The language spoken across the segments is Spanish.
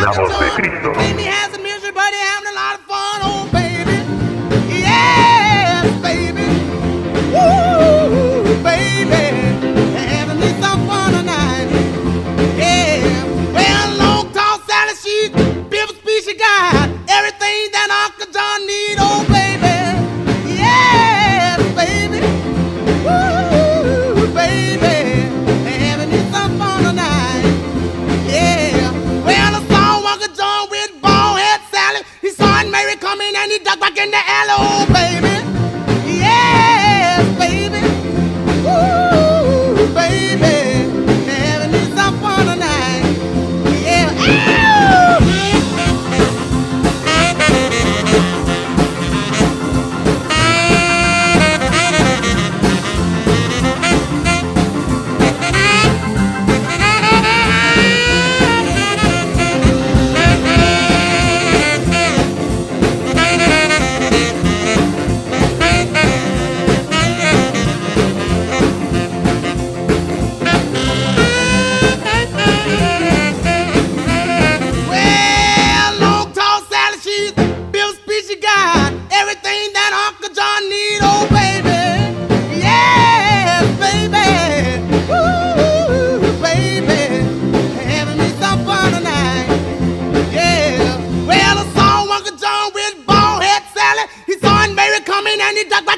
Los clavos de Cristo.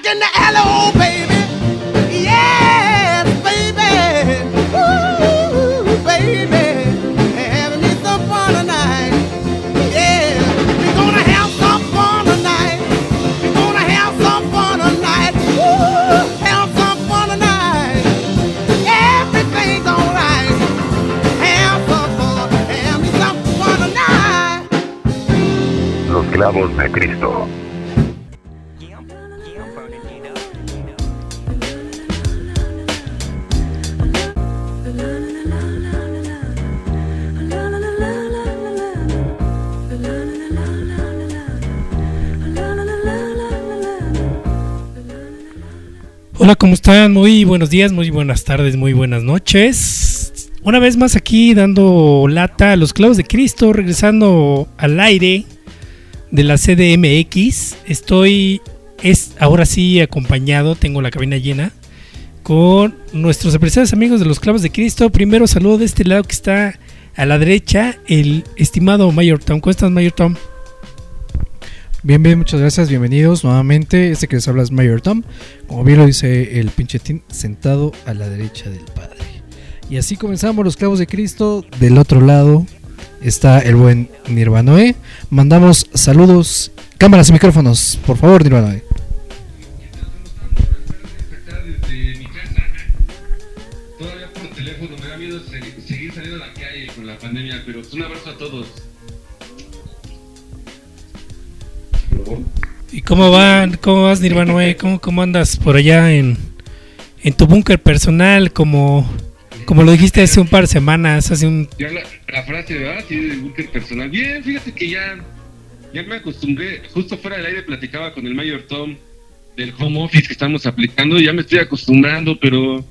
Back in the alley, Hola, ¿cómo están? Muy buenos días, muy buenas tardes, muy buenas noches. Una vez más aquí dando lata a los clavos de Cristo, regresando al aire de la CDMX. Estoy, es ahora sí acompañado, tengo la cabina llena, con nuestros apreciados amigos de los clavos de Cristo. Primero saludo de este lado que está a la derecha, el estimado Mayor Tom. ¿Cómo estás, Mayor Tom? Bien, bien, muchas gracias, bienvenidos nuevamente. Este que les habla es Mayor Tom, como bien lo dice el pinchetín, sentado a la derecha del Padre. Y así comenzamos los clavos de Cristo. Del otro lado está el buen Nirvanoe. Mandamos saludos, cámaras y micrófonos, por favor, Nirvanoe. Cómo van? ¿Cómo vas, Nirvanoe? ¿Cómo, ¿Cómo andas por allá en, en tu búnker personal? Como, como lo dijiste hace un par de semanas, hace un... La, la frase, ¿verdad? Sí, del búnker personal. Bien, fíjate que ya, ya me acostumbré. Justo fuera del aire platicaba con el Mayor Tom del home office que estamos aplicando. Ya me estoy acostumbrando, pero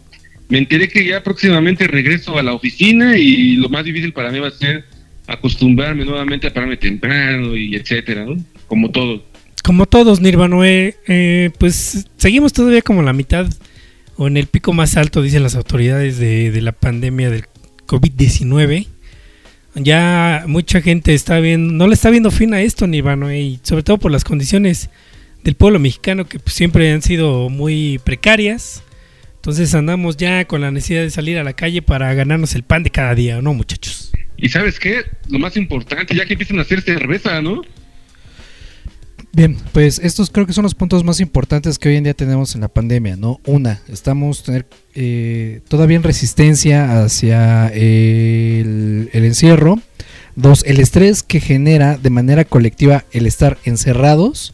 me enteré que ya próximamente regreso a la oficina y lo más difícil para mí va a ser acostumbrarme nuevamente a pararme temprano y etcétera, ¿no? Como todo. Como todos, Nirvanoe, eh, pues seguimos todavía como la mitad o en el pico más alto, dicen las autoridades de, la pandemia del COVID-19. Ya mucha gente está viendo, no le está viendo fin a esto, Nirvanoe, y sobre todo por las condiciones del pueblo mexicano que pues, siempre han sido muy precarias. Entonces andamos ya con la necesidad de salir a la calle para ganarnos el pan de cada día, ¿no, muchachos? Y sabes qué, lo más importante, ya que empiezan a hacer cerveza, ¿no? Bien, pues estos creo que son los puntos más importantes que hoy en día tenemos en la pandemia, ¿no? Una, estamos tener, eh, todavía en resistencia hacia el, el encierro. Dos, el estrés que genera de manera colectiva el estar encerrados.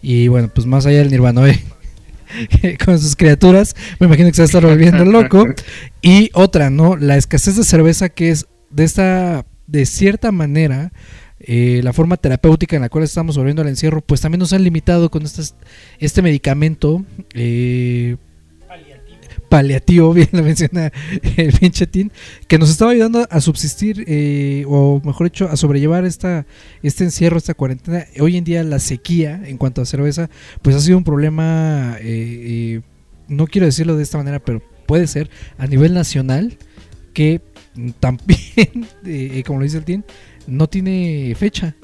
Y bueno, pues más allá del Nirvana con sus criaturas, me imagino que se va a estar volviendo loco. Y otra, ¿no? La escasez de cerveza que es de esta, de cierta manera, eh, la forma terapéutica en la cual estamos volviendo al encierro, pues también nos han limitado con este, medicamento eh, paliativo, bien lo menciona el pinchetín, que nos estaba ayudando a subsistir, eh, o mejor dicho, a sobrellevar esta, este encierro, esta cuarentena. Hoy en día la sequía en cuanto a cerveza, pues ha sido un problema, no quiero decirlo de esta manera, pero puede ser a nivel nacional, que también, como lo dice el Tin, no tiene fecha.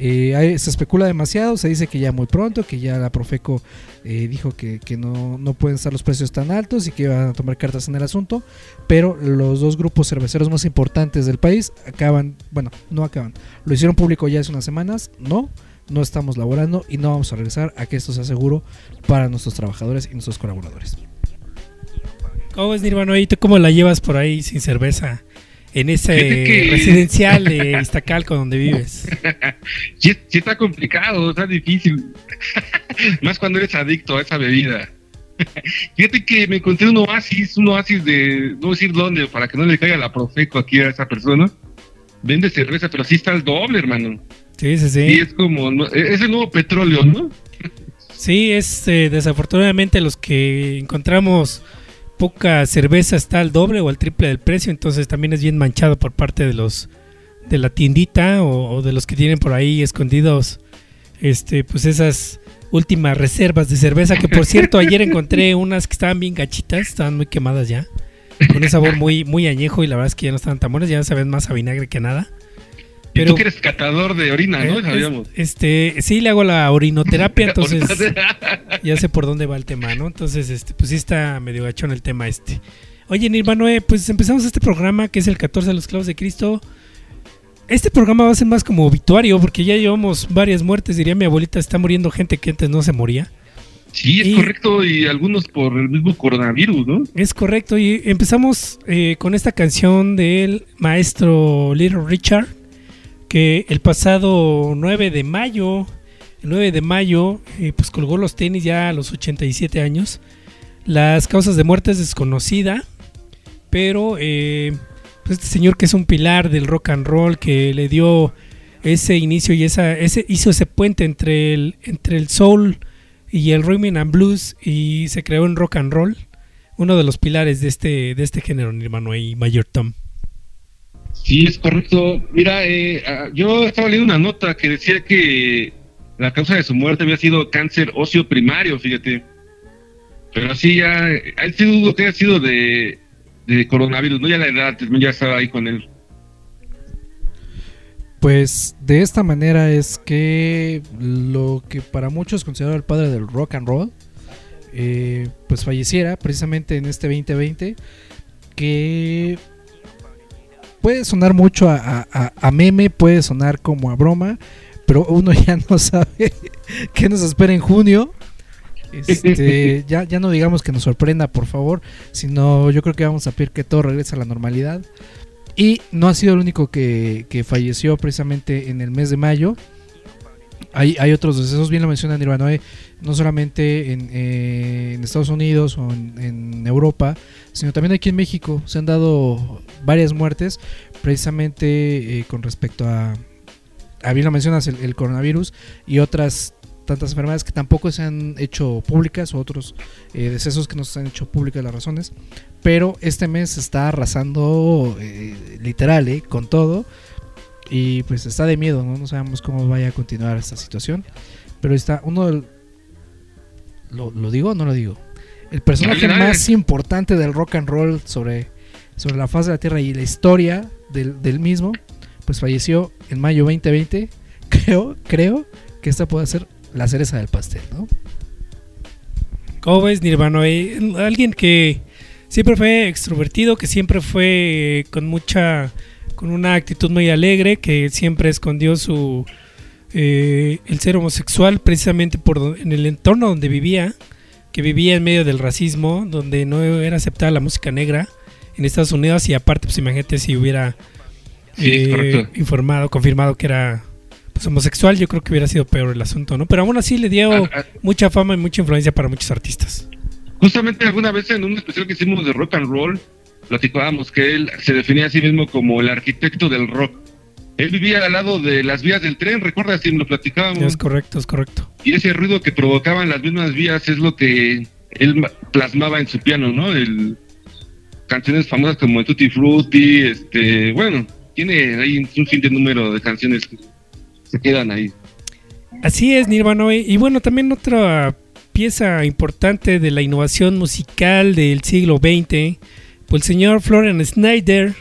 Eh, se especula demasiado, se dice que ya muy pronto, que ya la Profeco eh, dijo que, no, no, pueden estar los precios tan altos y que van a tomar cartas en el asunto, pero los dos grupos cerveceros más importantes del país acaban, bueno, no acaban, lo hicieron público ya hace unas semanas, no, no estamos laborando y no vamos a regresar a que esto sea seguro para nuestros trabajadores y nuestros colaboradores. ¿Cómo es Nirvana? ¿Y tú cómo la llevas por ahí sin cerveza? En ese residencial de Iztacalco donde vives. sí, está complicado, está difícil. Más cuando eres adicto a esa bebida. Fíjate que me encontré un oasis, un oasis de, no decir dónde, para que no le caiga la Profeco aquí a esa persona. Vende cerveza, pero sí está el doble, hermano. Sí, sí, sí. Y es como, es el nuevo petróleo, ¿no? Sí, es eh, desafortunadamente los que encontramos poca cerveza está al doble o al triple del precio, entonces también es bien manchado por parte de los de la tiendita o, de los que tienen por ahí escondidos este pues esas últimas reservas de cerveza que por cierto ayer encontré unas que estaban bien gachitas, estaban muy quemadas ya, con un sabor muy muy añejo y la verdad es que ya no estaban tan buenas, ya saben más a vinagre que nada. Pero, tú que eres catador de orina, ¿no? Sabíamos. Este, sí, le hago la orinoterapia, entonces ya sé por dónde va el tema, ¿no? Entonces, este, pues sí está medio gachón el tema este. Oye, Nirvanoe, pues empezamos este programa que es el 14 de los clavos de Cristo. Este programa va a ser más como obituario porque ya llevamos varias muertes. Diría mi abuelita, está muriendo gente que antes no se moría. Sí, es correcto, y algunos por el mismo coronavirus, ¿no? Es correcto, y empezamos eh, con esta canción del maestro Little Richard, que el pasado 9 de mayo, el 9 de mayo, eh, pues colgó los tenis ya a los 87 años. Las causas de muerte es desconocida, pero eh, pues este señor que es un pilar del rock and roll, que le dio ese inicio y esa, ese, hizo ese puente entre el, entre el soul y el rhythm and blues y se creó en rock and roll, uno de los pilares de este, de este género, mi hermano y Mayor Tom. Sí, es correcto. Mira, eh, ah, yo estaba leyendo una nota que decía que la causa de su muerte había sido cáncer óseo primario, fíjate. Pero sí, ya, sido que ha sido de, coronavirus, no ya la edad, ya estaba ahí con él. Pues de esta manera es que lo que para muchos considerado el padre del rock and roll, eh, pues falleciera precisamente en este 2020, que puede sonar mucho a, meme, puede sonar como a broma, pero uno ya no sabe qué nos espera en junio. Este, ya, ya no digamos que nos sorprenda, por favor, sino yo creo que vamos a pedir que todo regrese a la normalidad. Y no ha sido el único que, falleció precisamente en el mes de mayo. Hay, hay otros decesos, bien lo menciona Nirvana, no solamente en, eh, en, Estados Unidos o en, Europa, sino también aquí en México. Se han dado varias muertes precisamente eh, con respecto a, a, bien lo mencionas, el, coronavirus y otras tantas enfermedades que tampoco se han hecho públicas o otros eh, decesos que no se han hecho públicas las razones. Pero este mes está arrasando literal, con todo. Y pues está de miedo, ¿no? Sabemos cómo vaya a continuar esta situación. Pero está uno del, ¿Lo, digo o no lo digo? El personaje más importante del rock and roll sobre, sobre la faz de la Tierra y la historia del, mismo, pues falleció en mayo 2020. Creo, creo que esta puede ser la cereza del pastel, ¿no? ¿Cómo ves, Nirvana? Alguien que siempre fue extrovertido, que siempre fue con mucha, con una actitud muy alegre, que siempre escondió su, eh, el ser homosexual precisamente por en el entorno donde vivía, que vivía en medio del racismo, donde no era aceptada la música negra en Estados Unidos y aparte, pues imagínate si hubiera eh, informado, confirmado que era pues, homosexual, yo creo que hubiera sido peor el asunto, ¿no? Pero aún así le dio Ah, ah, mucha fama y mucha influencia para muchos artistas. Justamente alguna vez en un especial que hicimos de rock and roll, platicábamos que él se definía a sí mismo como el arquitecto del rock. Él vivía al lado de las vías del tren, recuerdas si lo platicábamos. Es correcto, es correcto. Y ese ruido que provocaban las mismas vías es lo que él ma- plasmaba en su piano, ¿no? El, canciones famosas como Tutti Frutti, este, bueno, tiene ahí un fin de número de canciones que se quedan ahí. Así es, Nirvana. Y bueno, también otra pieza importante de la innovación musical del siglo XX, pues el señor Florian Schneider,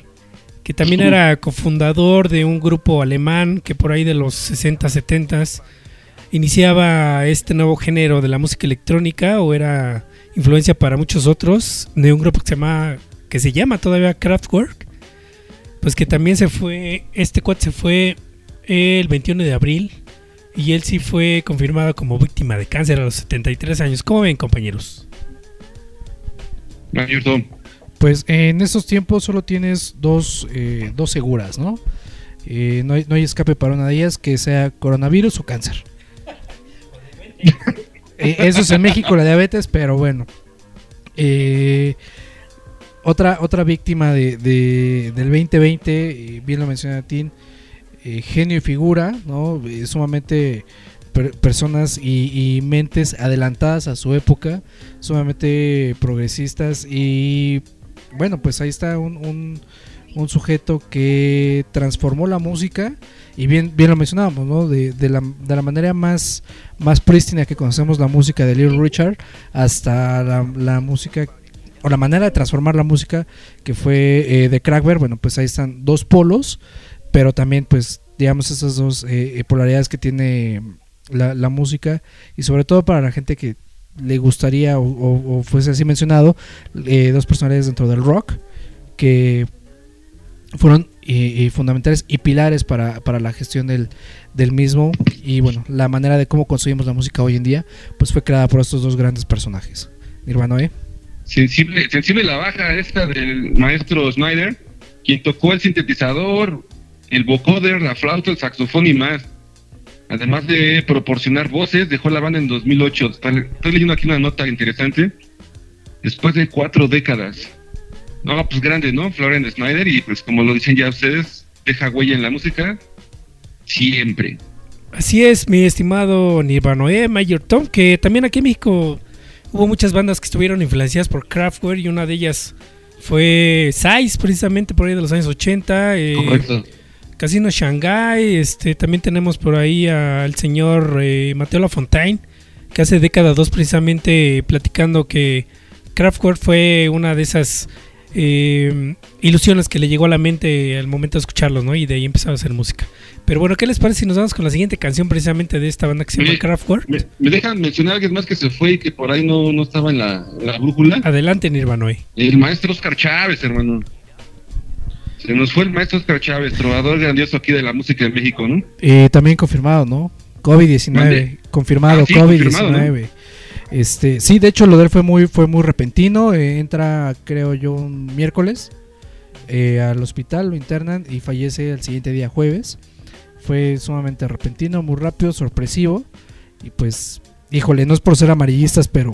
que también era cofundador de un grupo alemán que por ahí de los 60, 70 iniciaba este nuevo género de la música electrónica o era influencia para muchos otros de un grupo que se llama que se llama todavía Kraftwerk pues que también se fue este cuate se fue el 21 de abril y él sí fue confirmado como víctima de cáncer a los 73 años. ¿Cómo ven, compañeros? Mayor Tom. Pues en estos tiempos solo tienes dos, eh, dos seguras, ¿no? Eh, no, hay, no hay escape para una de ellas que sea coronavirus o cáncer. Eh, eso es en México la diabetes, pero bueno. Otra, otra víctima de, de- del 2020, eh, bien lo menciona Tim, genio y figura, ¿no? Sumamente per- personas y, y mentes adelantadas a su época, sumamente progresistas y bueno, pues ahí está un, un- sujeto que transformó la música y bien, bien lo mencionábamos, ¿no? De, de la, de la manera más, más prístina que conocemos la música de Little Richard hasta la, la música o la manera de transformar la música que fue eh, de Kraftwerk, bueno, pues ahí están dos polos, pero también pues digamos esas dos eh, eh, polaridades que tiene la música y sobre todo para la gente que le gustaría o, fuese así mencionado eh, dos personalidades dentro del rock que fueron eh, eh, fundamentales y pilares para, para la gestión del, del mismo y bueno la manera de cómo construimos la música hoy en día pues fue creada por estos dos grandes personajes Nirvana ¿eh? Sensible, sensible la baja esta del maestro Snyder, quien tocó el sintetizador, el vocoder, la flauta, el saxofón y más. Además de proporcionar voces, dejó la banda en 2008. Está- Estoy leyendo aquí una nota interesante. Después de cuatro décadas. No, pues grande, ¿no? Florian Snyder y pues como lo dicen ya ustedes, deja huella en la música siempre. Así es, mi estimado Nirvanoe Mayor Tom, que también aquí en México hubo muchas bandas que estuvieron influenciadas por Kraftwerk y una de ellas fue Size, precisamente por ahí de los años 80. eh, Correcto. Casino Shanghai, este, también tenemos por ahí al señor eh, Mateo Lafontaine, que hace década dos precisamente platicando que Kraftwerk fue una de esas eh, ilusiones que le llegó a la mente al momento de escucharlos, ¿no? Y de ahí empezó a hacer música. Pero bueno, ¿qué les parece si nos vamos con la siguiente canción precisamente de esta banda que se llama Kraftwerk? ¿Me, me dejan mencionar a alguien más que se fue y que por ahí no, no estaba en la, en la brújula? Adelante, Nirvanoe. El maestro Oscar Chávez, hermano. Se nos fue el maestro Oscar Chávez, trovador grandioso aquí de la música de México, ¿no? Eh, también confirmado, ¿no? COVID-19, Mande. confirmado, Ah, sí, COVID-19. confirmado, Este, sí, de hecho lo de él fue muy, fue muy repentino. eh, entra, creo yo, un miércoles eh, al hospital, lo internan y fallece el siguiente día jueves. Fue sumamente repentino, muy rápido, sorpresivo. Y pues, híjole, no es por ser amarillistas, pero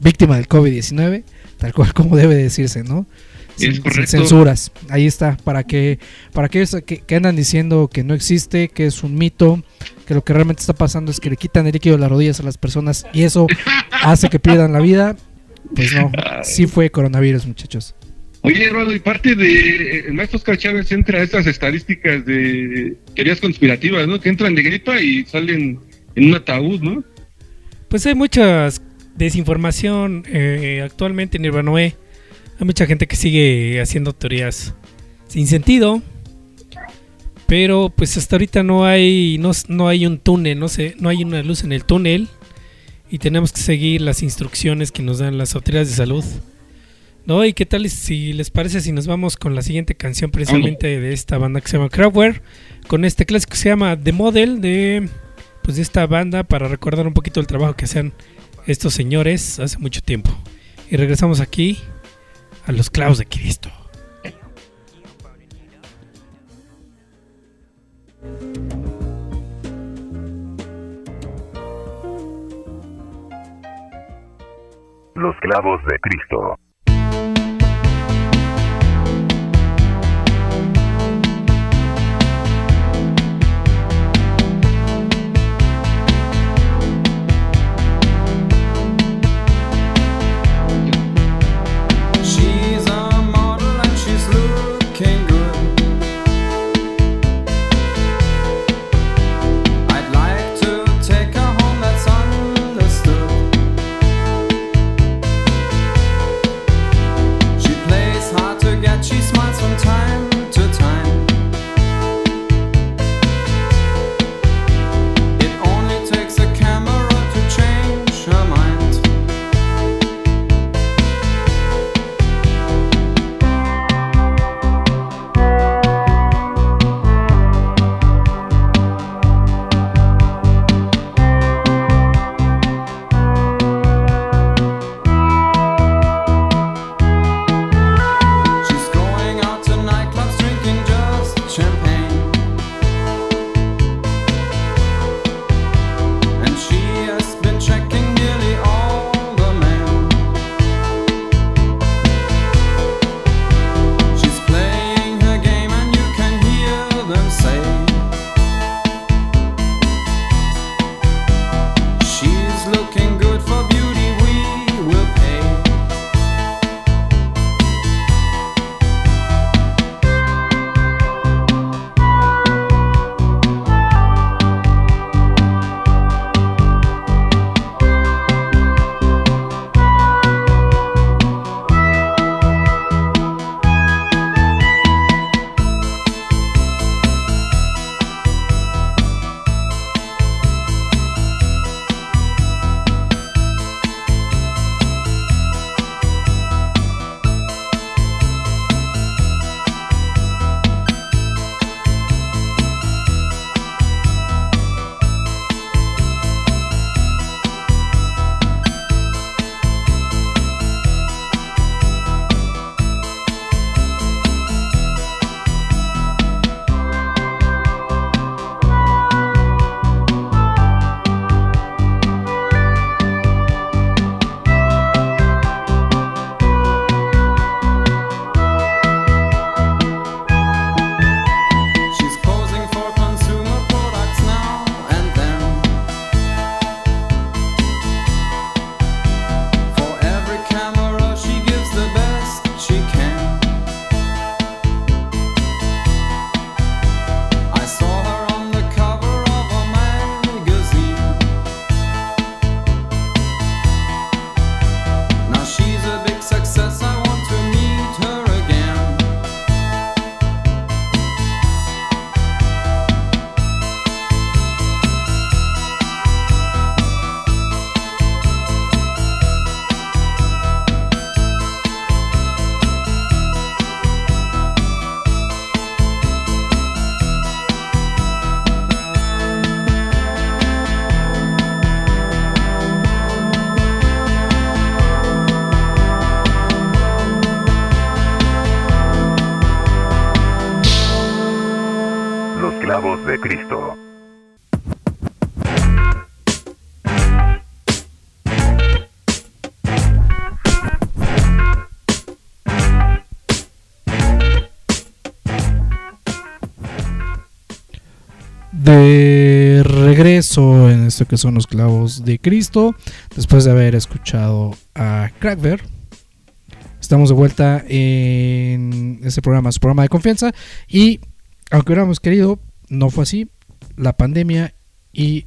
víctima del COVID-19, tal cual como debe decirse, ¿no? Es correcto. censuras. Ahí está, para que para aquellos que, que andan diciendo que no existe, que es un mito, que lo que realmente está pasando es que le quitan el líquido de las rodillas a las personas y eso hace que pierdan la vida. Pues no, sí fue coronavirus, muchachos. Oye, hermano, y parte de. El maestro Oscar Chávez entra a estas estadísticas de teorías conspirativas, ¿no? Que entran de gripa y salen en un ataúd, ¿no? Pues hay mucha desinformación eh, actualmente en Nirvanoe. Hay mucha gente que sigue haciendo teorías sin sentido. Pero pues hasta ahorita no hay no, no hay un túnel, no sé, no hay una luz en el túnel y tenemos que seguir las instrucciones que nos dan las autoridades de salud. No, y qué tal si les parece si nos vamos con la siguiente canción precisamente de esta banda que se llama Kraftwerk, con este clásico que se llama The Model de pues de esta banda para recordar un poquito el trabajo que hacían estos señores hace mucho tiempo. Y regresamos aquí a los clavos de Cristo. Los clavos de Cristo. Clavos de regreso en esto que son los clavos de Cristo, después de haber escuchado a Crackver, estamos de vuelta en este programa, su programa de confianza. Y aunque hubiéramos querido, no fue así. La pandemia y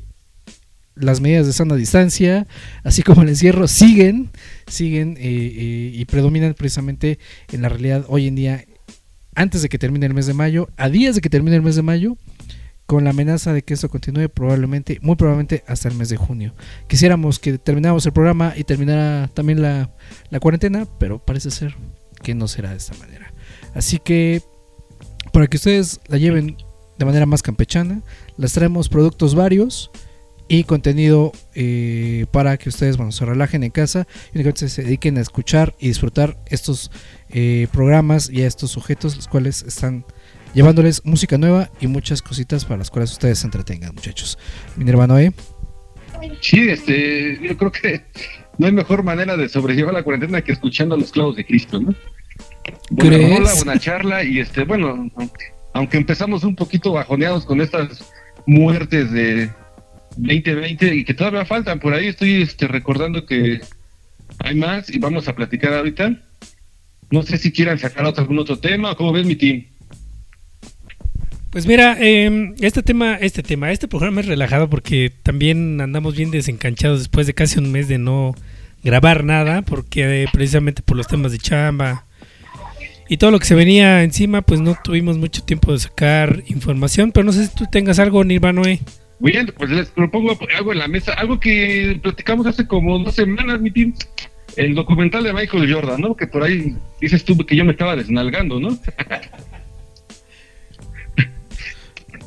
las medidas de sana distancia, así como el encierro, siguen, siguen eh, eh, y predominan precisamente en la realidad hoy en día, antes de que termine el mes de mayo, a días de que termine el mes de mayo, con la amenaza de que esto continúe probablemente, muy probablemente hasta el mes de junio. Quisiéramos que termináramos el programa y terminara también la, la cuarentena, pero parece ser que no será de esta manera. Así que para que ustedes la lleven de manera más campechana, les traemos productos varios y contenido eh, para que ustedes bueno, se relajen en casa y únicamente se dediquen a escuchar y disfrutar estos eh, programas y a estos sujetos, los cuales están llevándoles música nueva y muchas cositas para las cuales ustedes se entretengan, muchachos. Mi hermano E. Sí, este, yo creo que no hay mejor manera de sobrellevar la cuarentena que escuchando a los clavos de Cristo, ¿no? Buena rola, buena charla y este, bueno, aunque, empezamos un poquito bajoneados con estas muertes de 2020 y que todavía faltan, por ahí estoy este, recordando que hay más y vamos a platicar ahorita. No sé si quieran sacar otro, algún otro tema o cómo ves mi team. Pues mira, eh, este tema, este tema, este programa es relajado porque también andamos bien desencanchados después de casi un mes de no grabar nada, porque eh, precisamente por los temas de chamba y todo lo que se venía encima, pues no tuvimos mucho tiempo de sacar información, pero no sé si tú tengas algo, Nirvanoe. Bien, pues les propongo algo en la mesa, algo que platicamos hace como dos semanas, mi team. El documental de Michael Jordan, ¿no? Que por ahí dices tú que yo me estaba desnalgando, ¿no?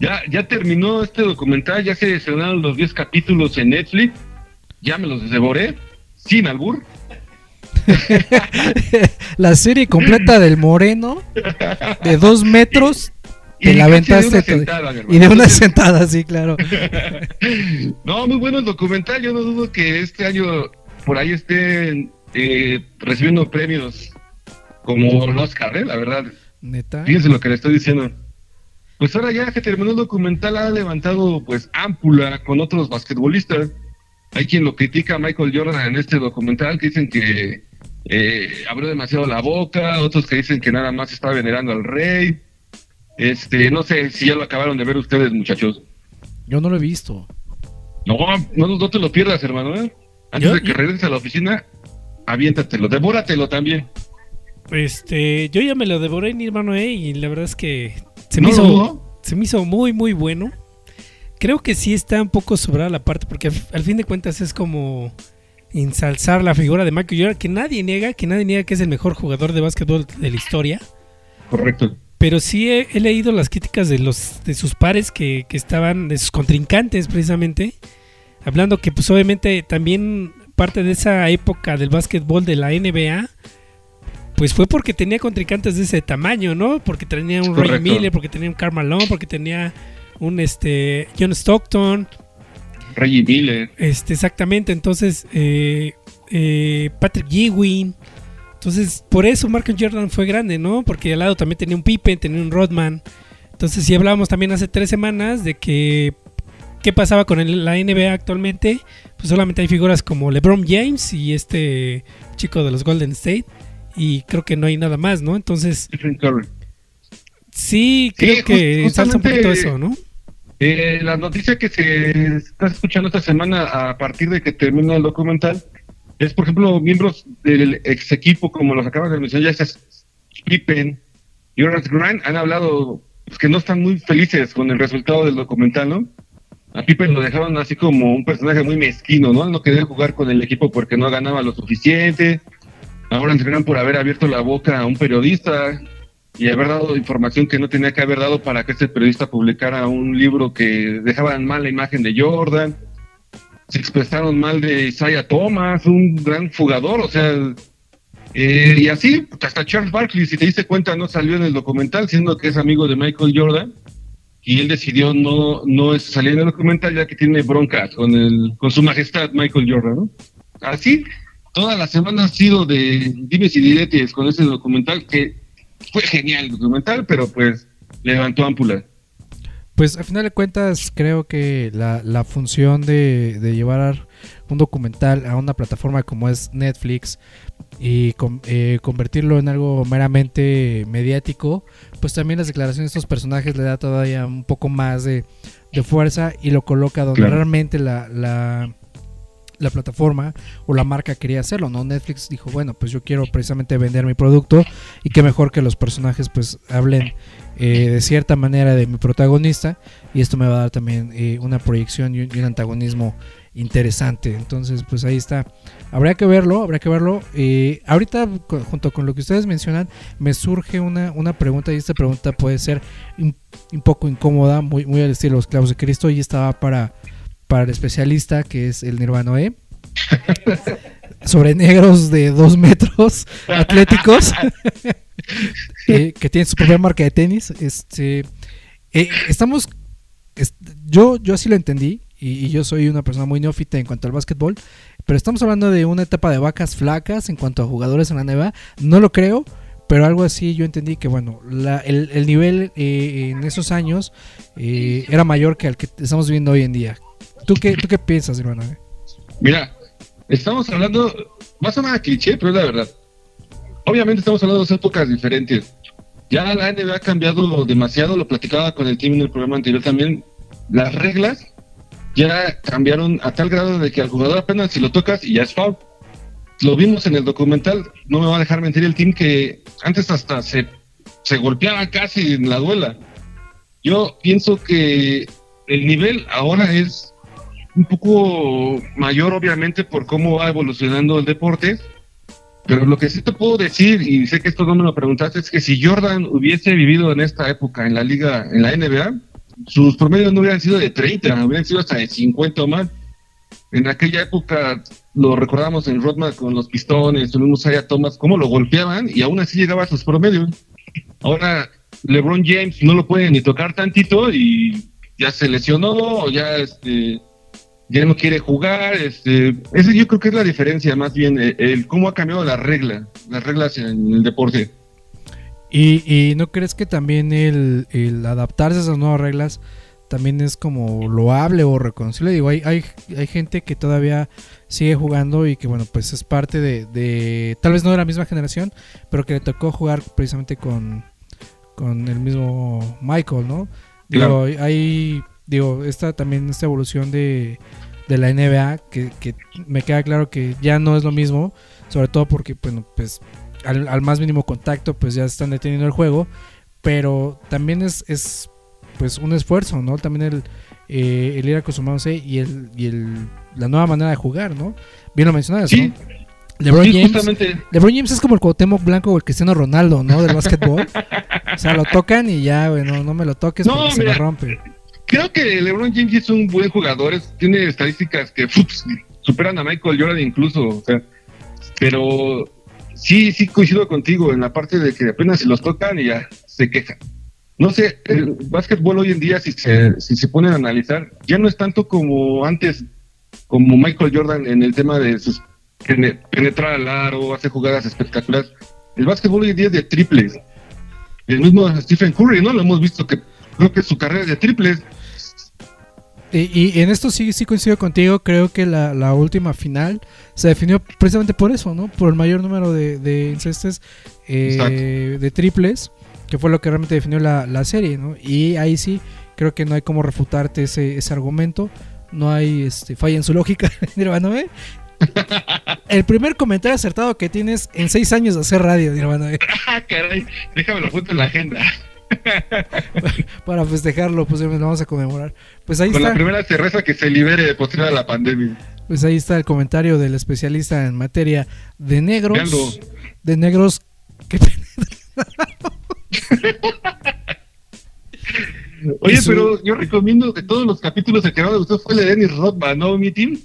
ya, ya terminó este documental, ya se estrenaron los 10 capítulos en Netflix, ya me los devoré, sin albur. la serie completa del Moreno de dos metros te la de aventaste sentada, hermano. y de una sentada, sí, claro. No, muy bueno el documental. Yo no dudo que este año por ahí estén eh, recibiendo premios como el Oscar, ¿eh? la verdad. Neta. Fíjense lo que le estoy diciendo. Pues ahora ya que terminó el documental ha levantado pues ámpula con otros basquetbolistas. Hay quien lo critica a Michael Jordan en este documental, que dicen que eh, abrió demasiado la boca, otros que dicen que nada más está venerando al rey. Este, no sé si ya lo acabaron de ver ustedes, muchachos. Yo no lo he visto. No, no, no te lo pierdas, hermano. ¿eh? Antes Yo- de que regreses a la oficina, aviéntatelo, devóratelo también. Este, yo ya me lo devoré, Nirvanoe, y la verdad es que se ¿No me hizo, se me hizo muy, muy bueno. Creo que sí está un poco sobrada la parte, porque al, al fin de cuentas es como ensalzar la figura de Michael Jordan, que nadie niega, que nadie niega que es el mejor jugador de básquetbol de la historia. Correcto. Pero sí he, he leído las críticas de los de sus pares que, que estaban, de sus contrincantes precisamente, hablando que pues obviamente también parte de esa época del básquetbol de la NBA, pues fue porque tenía contrincantes de ese tamaño, ¿no? Porque tenía un Ray Correcto. Miller, porque tenía un Karl Malone, porque tenía un este John Stockton, Reggie Miller. este, exactamente. Entonces, eh, eh, Patrick Ewing. Entonces, por eso Marcus Jordan fue grande, ¿no? Porque al lado también tenía un Pippen, tenía un Rodman. Entonces, si hablábamos también hace tres semanas de que qué pasaba con el- la NBA actualmente, pues solamente hay figuras como LeBron James y este chico de los Golden State. Y creo que no hay nada más, ¿no? Entonces, sí, creo que ensalza un poquito eso, ¿no? Eh, la noticia que se está escuchando esta semana a partir de que termina el documental es, por ejemplo, miembros del ex equipo, como los acabas de mencionar, ya es Pippen y Horace Grant, han hablado pues, que no están muy felices con el resultado del documental, ¿no? A Pippen lo dejaron así como un personaje muy mezquino, ¿no? No quería jugar con el equipo porque no ganaba lo suficiente. Ahora Grant por haber abierto la boca a un periodista y haber dado información que no tenía que haber dado para que este periodista publicara un libro que dejaba mal la imagen de Jordan. Se expresaron mal de Isaiah Thomas, un gran jugador, o sea, eh, y así, hasta Charles Barkley, si te diste cuenta, no salió en el documental, siendo que es amigo de Michael Jordan, y él decidió no, no salir en el documental ya que tiene broncas con, el, con su majestad Michael Jordan, ¿no? Así, toda la semana ha sido de dimes y diretes con ese documental que fue genial el documental, pero pues levantó ámpula. Pues a final de cuentas creo que la, la función de, de llevar un documental a una plataforma como es Netflix y con- eh, convertirlo en algo meramente mediático, pues también las declaraciones de estos personajes le da todavía un poco más de, de fuerza y lo coloca donde Claro. realmente la, la, la plataforma o la marca quería hacerlo, ¿no? Netflix dijo, bueno, pues yo quiero precisamente vender mi producto y qué mejor que los personajes pues hablen eh, de cierta manera de mi protagonista y esto me va a dar también eh, una proyección y un, antagonismo interesante. Entonces, pues ahí está. Habría que verlo, habría que verlo. Eh, ahorita, junto con lo que ustedes mencionan, me surge una, una pregunta y esta pregunta puede ser un, un poco incómoda, muy, muy al estilo de los clavos de Cristo y estaba para, para el especialista que es el Nirvanoe. sobre negros de dos metros atléticos eh, que tienen su propia marca de tenis. Este, eh, estamos, est- yo, yo así lo entendí y, yo soy una persona muy neófita en cuanto al básquetbol, pero estamos hablando de una etapa de vacas flacas en cuanto a jugadores en la NBA. No lo creo, pero algo así yo entendí que bueno, la- el, el nivel eh, en esos años era mayor que el que estamos viviendo hoy en día. ¿Tú qué, tú qué piensas, hermano? Mira, estamos hablando, a sonar a cliché, pero es la verdad. Obviamente estamos hablando de dos épocas diferentes. Ya la NBA ha cambiado demasiado, lo platicaba con el team en el programa anterior también. Las reglas ya cambiaron a tal grado de que al jugador apenas si lo tocas y ya es foul. Lo vimos en el documental, no me va a dejar mentir el team que antes hasta se, se golpeaban casi en la duela. Yo pienso que el nivel ahora es un poco mayor, obviamente, por cómo va evolucionando el deporte. Pero lo que sí te puedo decir, y sé que esto no me lo preguntaste, es que si Jordan hubiese vivido en esta época, en la liga, en la NBA, sus promedios no hubieran sido de 30, hubieran sido hasta de 50 o más. En aquella época lo recordamos en Rodman con los pistones, tuvimos a Thomas, cómo lo golpeaban y aún así llegaba a sus promedios. Ahora LeBron James no lo puede ni tocar tantito y ya se lesionó ya este ya no quiere jugar, este, ese yo creo que es la diferencia más bien, el, el cómo ha cambiado la regla, las reglas en el deporte. ¿Y, y no crees que también el, el adaptarse a esas nuevas reglas también es como loable o reconocible? Digo, hay, hay, hay gente que todavía sigue jugando y que, bueno, pues es parte de, de- tal vez no de la misma generación, pero que le tocó jugar precisamente con, con el mismo Michael, ¿no? Digo, hay, digo, esta también, esta evolución de, de la NBA, que, que me queda claro que ya no es lo mismo, sobre todo porque, bueno, pues al, al más mínimo contacto, pues ya están deteniendo el juego, pero también es, es pues un esfuerzo, ¿no? También el, eh, el ir acostumbrándose y, el, y el, la nueva manera de jugar, ¿no? Bien lo mencionabas, Sí, ¿no? LeBron sí, James, justamente, LeBron James es como el Cuauhtémoc Blanco o el Cristiano Ronaldo, ¿no? Del básquetbol. o sea, lo tocan y ya, güey, no, me lo toques No, porque se me rompe. Creo que LeBron James es un buen jugador, es- tiene estadísticas que superan a Michael Jordan incluso, o sea, pero sí, sí coincido contigo en la parte de que apenas se los tocan y ya se quejan. No sé, el básquetbol hoy en día, si se, si se ponen a analizar, ya no es tanto como antes, como Michael Jordan en el tema de sus pene- penetrar al aro, hace jugadas espectaculares. El básquetbol hoy en día es de triples. El mismo Stephen Curry, ¿no? Lo hemos visto que creo que su carrera es de triples. Y, y en esto sí, sí coincido contigo. Creo que la, la última final se definió precisamente por eso, ¿no? Por el mayor número de, de incestes eh, de triples, que fue lo que realmente definió la, la serie, ¿no? Y ahí sí, creo que no hay como refutarte ese, ese argumento. No hay este, falla en su lógica, Nirvana. ¿eh? El primer comentario acertado que tienes en seis años de hacer radio, Nirvana. ¿eh? Ah, caray, déjame lo en la agenda. Para festejarlo, pues lo vamos a conmemorar. Pues ahí Con la está. primera cerveza que se libere posterior a la pandemia. Pues ahí está el comentario del especialista en materia de negros. De negros que Oye, pero yo recomiendo de todos los capítulos el que más me gustó fue el de Dennis Rodman, ¿no, mi team?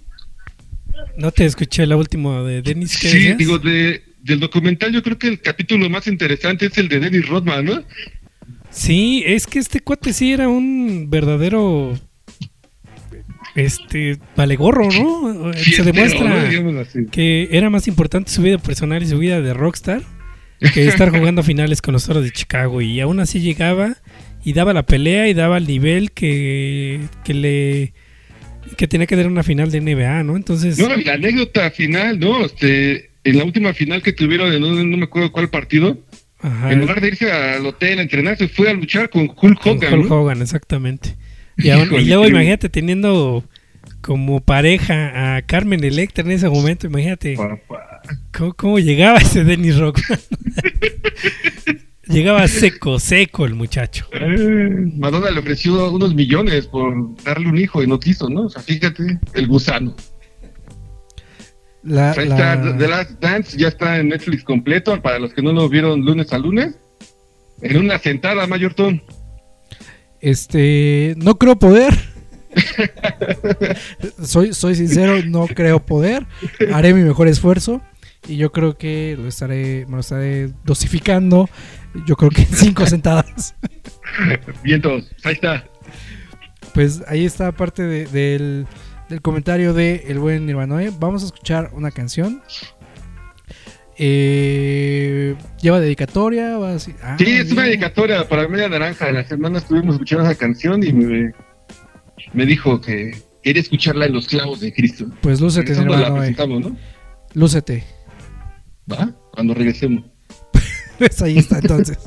No te escuché la última de Dennis. ¿qué Sí, decías? digo, de, del documental yo creo que el capítulo más interesante es el de Dennis Rodman, ¿no? Sí, es que este cuate sí era un verdadero. Este. Vale gorro, ¿no? Se demuestra ¿no? Que era más importante su vida personal y su vida de rockstar que estar jugando finales con los toros de Chicago. Y aún así llegaba y daba la pelea y daba el nivel que, que le. que tenía que dar una final de NBA, ¿no? Entonces. No, la anécdota final, ¿no? Este, en la última final que tuvieron, un- no me acuerdo cuál partido, ajá, en lugar de irse al hotel a entrenar, se fue a luchar con Hulk con Hogan. Hulk ¿no? Hogan, exactamente. Y, aún- y luego imagínate teniendo como pareja a Carmen Electra en ese momento, imagínate cómo, cómo llegaba ese Dennis Rodman. llegaba seco, seco el muchacho. Eh, Madonna le ofreció unos millones por darle un hijo y no quiso, ¿no? O sea, fíjate, el gusano. La, Ahí la- está, The Last Dance ya está en Netflix completo, para los que no lo vieron lunes a lunes. En una sentada, Mayor Tom. Este, no creo poder. soy, soy sincero, no creo poder. Haré mi mejor esfuerzo y yo creo que lo estaré, me lo estaré dosificando. Yo creo que en cinco sentadas. Vientos, ahí está. Pues ahí está parte de- del, del comentario de el buen Nirvanoe. Vamos a escuchar una canción. Eh, lleva dedicatoria. Va así- ah, Sí, es una dedicatoria para Media Naranja. La semana estuvimos escuchando esa canción y me, me dijo que quería escucharla en Los Clavos de Cristo. Pues lúcete, Regresando la Nirvanoe. presentamos, ¿no? Lúcete. ¿Va? Cuando regresemos. Pues ahí está entonces.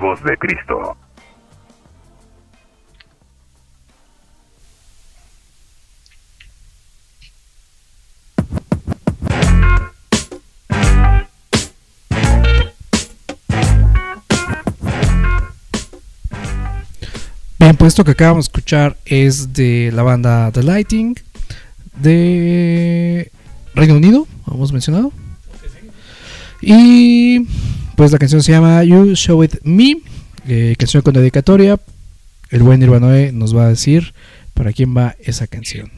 Clavos de Cristo. Bien, pues esto que acabamos de escuchar es de la banda The Lighting de Reino Unido, hemos mencionado. Y pues la canción se llama You Show It Me, eh, canción con dedicatoria. El buen Nirvanoe nos va a decir para quién va esa canción.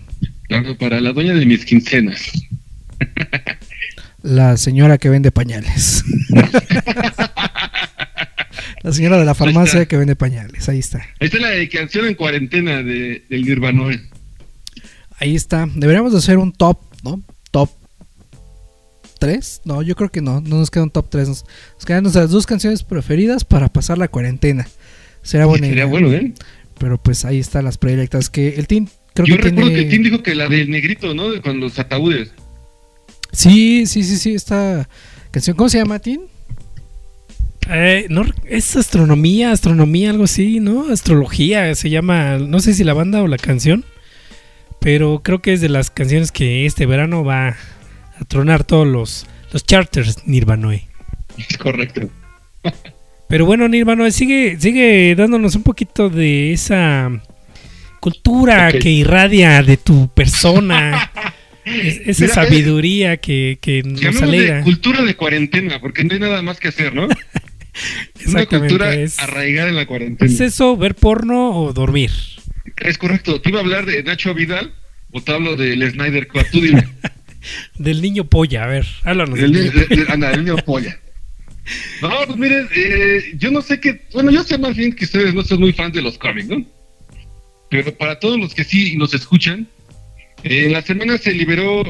Claro, para la dueña de mis quincenas. La señora que vende pañales. la señora de la farmacia que vende pañales, ahí está. Ahí está la dedicación en cuarentena de, del Nirvanoe. Ahí está. Deberíamos de hacer un top, ¿no? Top 3. No, yo creo que no. No nos queda un top 3. Nos, nos quedan nuestras dos canciones preferidas para pasar la cuarentena. Será buena Sería idea. bueno, ¿eh? Pero pues ahí están las predilectas. Que el Team creo Yo que recuerdo tiene... que Tim dijo que la del negrito, ¿no? Con los ataúdes. Sí, sí, sí, sí. Esta canción. ¿Cómo se llama, Tim? Eh, no, es astronomía, astronomía, algo así, ¿no? Astrología se llama, no sé si la banda o la canción, pero creo que es de las canciones que este verano va a tronar todos los, los charters Nirvanoe. Es correcto. Pero bueno, Nirvanoe, sigue, sigue dándonos un poquito de esa cultura que irradia de tu persona, es- esa Mira, sabiduría que, que nos Llamemos de alegra. cultura de cuarentena, porque no hay nada más que hacer, ¿no? Es una cultura es- arraigada en la cuarentena. ¿Es eso, ver porno o dormir? Es correcto. ¿Te iba a hablar de Nacho Vidal o te hablo del Snyder Cut? Tú dime. Del niño polla, a ver, háblanos. Del, del niño de- de- anda, del niño polla. No, pues miren, eh, yo no sé qué. Bueno, yo sé más bien que ustedes no son muy fans de los cómics, ¿no? Pero para todos los que sí nos escuchan, eh, en la semana se liberó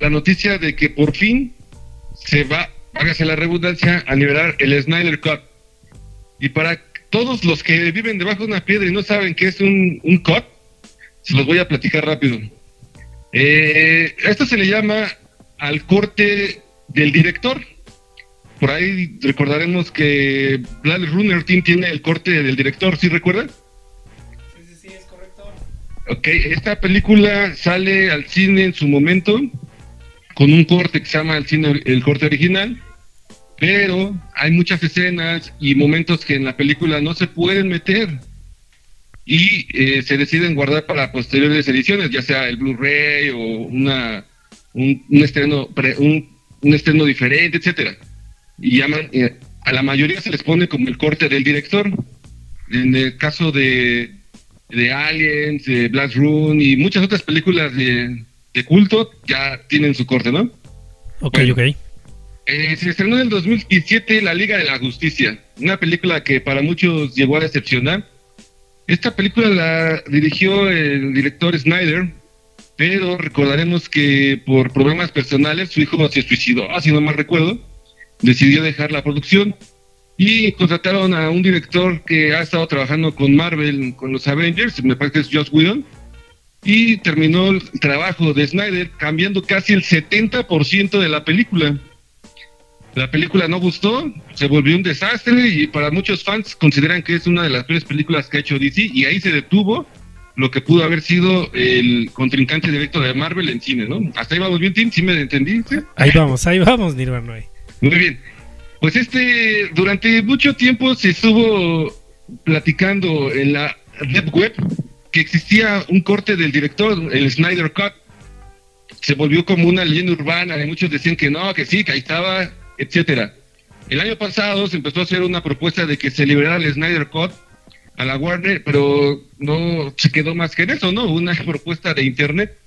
la noticia de que por fin se va, hágase la redundancia, a liberar el Snyder Cut. Y para todos los que viven debajo de una piedra y no saben qué es un, un cut, se los voy a platicar rápido. Eh, esto se le llama al corte del director. Por ahí recordaremos que Blade Runner Team tiene el corte del director, ¿sí recuerdan? Ok, esta película sale al cine en su momento con un corte que se llama el, cine, el corte original, pero hay muchas escenas y momentos que en la película no se pueden meter y eh, se deciden guardar para posteriores ediciones, ya sea el Blu-ray o una, un, un estreno pre- un, un estreno diferente, etcétera. Y llaman, eh, a la mayoría se les pone como el corte del director. En el caso de, de Aliens, de Black Room y muchas otras películas de, de culto ya tienen su corte, ¿no? Ok, Bueno. ok. Eh, se estrenó en el 2017 La Liga de la Justicia, una película que para muchos llegó a decepcionar. Esta película la dirigió el director Snyder, pero recordaremos que por problemas personales su hijo se suicidó, si no mal recuerdo, decidió dejar la producción y contrataron a un director que ha estado trabajando con Marvel, con los Avengers, me parece que es Joss Whedon, y terminó el trabajo de Snyder cambiando casi el 70% de la película. La película no gustó, se volvió un desastre y para muchos fans consideran que es una de las peores películas que ha hecho DC y ahí se detuvo lo que pudo haber sido el contrincante directo de Marvel en cine, ¿no? Hasta ahí vamos bien, Tim, ¿sí me entendí? ¿Sí? Ahí vamos, ahí vamos, Nirvanoe. Muy bien. Pues este, durante mucho tiempo se estuvo platicando en la Deep Web que existía un corte del director, el Snyder Cut. Se volvió como una leyenda urbana y muchos decían que no, que sí, que ahí estaba, etcétera. El año pasado se empezó a hacer una propuesta de que se liberara el Snyder Cut a la Warner, pero no se quedó más que en eso, ¿no? Una propuesta de internet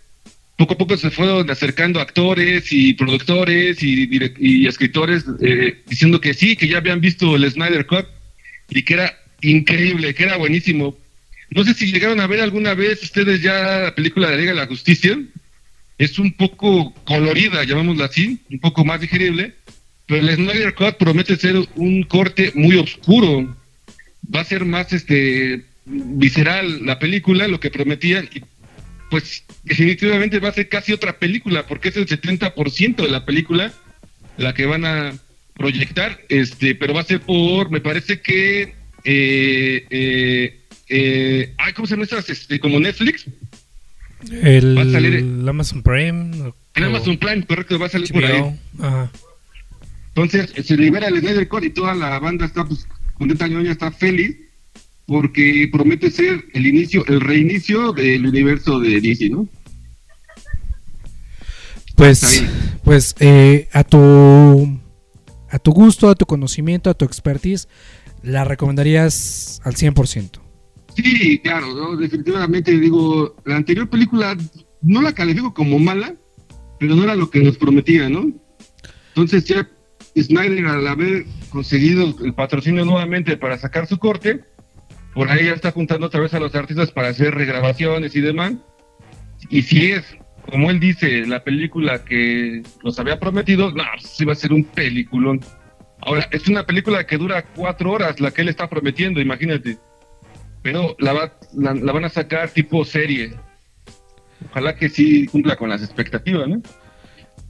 poco a poco se fueron acercando actores y productores y, y escritores eh, diciendo que sí, que ya habían visto el Snyder Cut y que era increíble, que era buenísimo. No sé si llegaron a ver alguna vez ustedes ya la película de la Liga de la Justicia. Es un poco colorida, llamémosla así, un poco más digerible, pero el Snyder Cut promete ser un corte muy oscuro. Va a ser más este visceral la película, lo que prometían, y pues definitivamente va a ser casi otra película, porque es el 70% de la película la que van a proyectar, este, pero va a ser por, me parece que, eh, eh, eh, ay, ¿cómo se llaman estas? Este, como Netflix, El, Va a salir- el Amazon Prime. en Amazon Prime, correcto, va a salir por ahí. Ajá. Entonces, eh, se libera el Snyder Cut y toda la banda está, pues, contenta, ñoña, está feliz, porque promete ser el inicio, el reinicio del universo de DC, ¿no? Pues, pues eh, a tu a tu gusto, a tu conocimiento, a tu expertise, la recomendarías al 100%. Sí, claro, ¿no? definitivamente digo, la anterior película no la califico como mala, pero no era lo que nos prometía, ¿no? Entonces ya Snyder al haber conseguido el patrocinio nuevamente para sacar su corte, por ahí ya está juntando otra vez a los artistas para hacer regrabaciones y demás. Y si es, como él dice, la película que nos había prometido, no, sí va a ser un peliculón. Ahora, es una película que dura cuatro horas, la que él está prometiendo, imagínate pero la, va, la van a sacar tipo serie. Ojalá que sí cumpla con las expectativas, ¿no?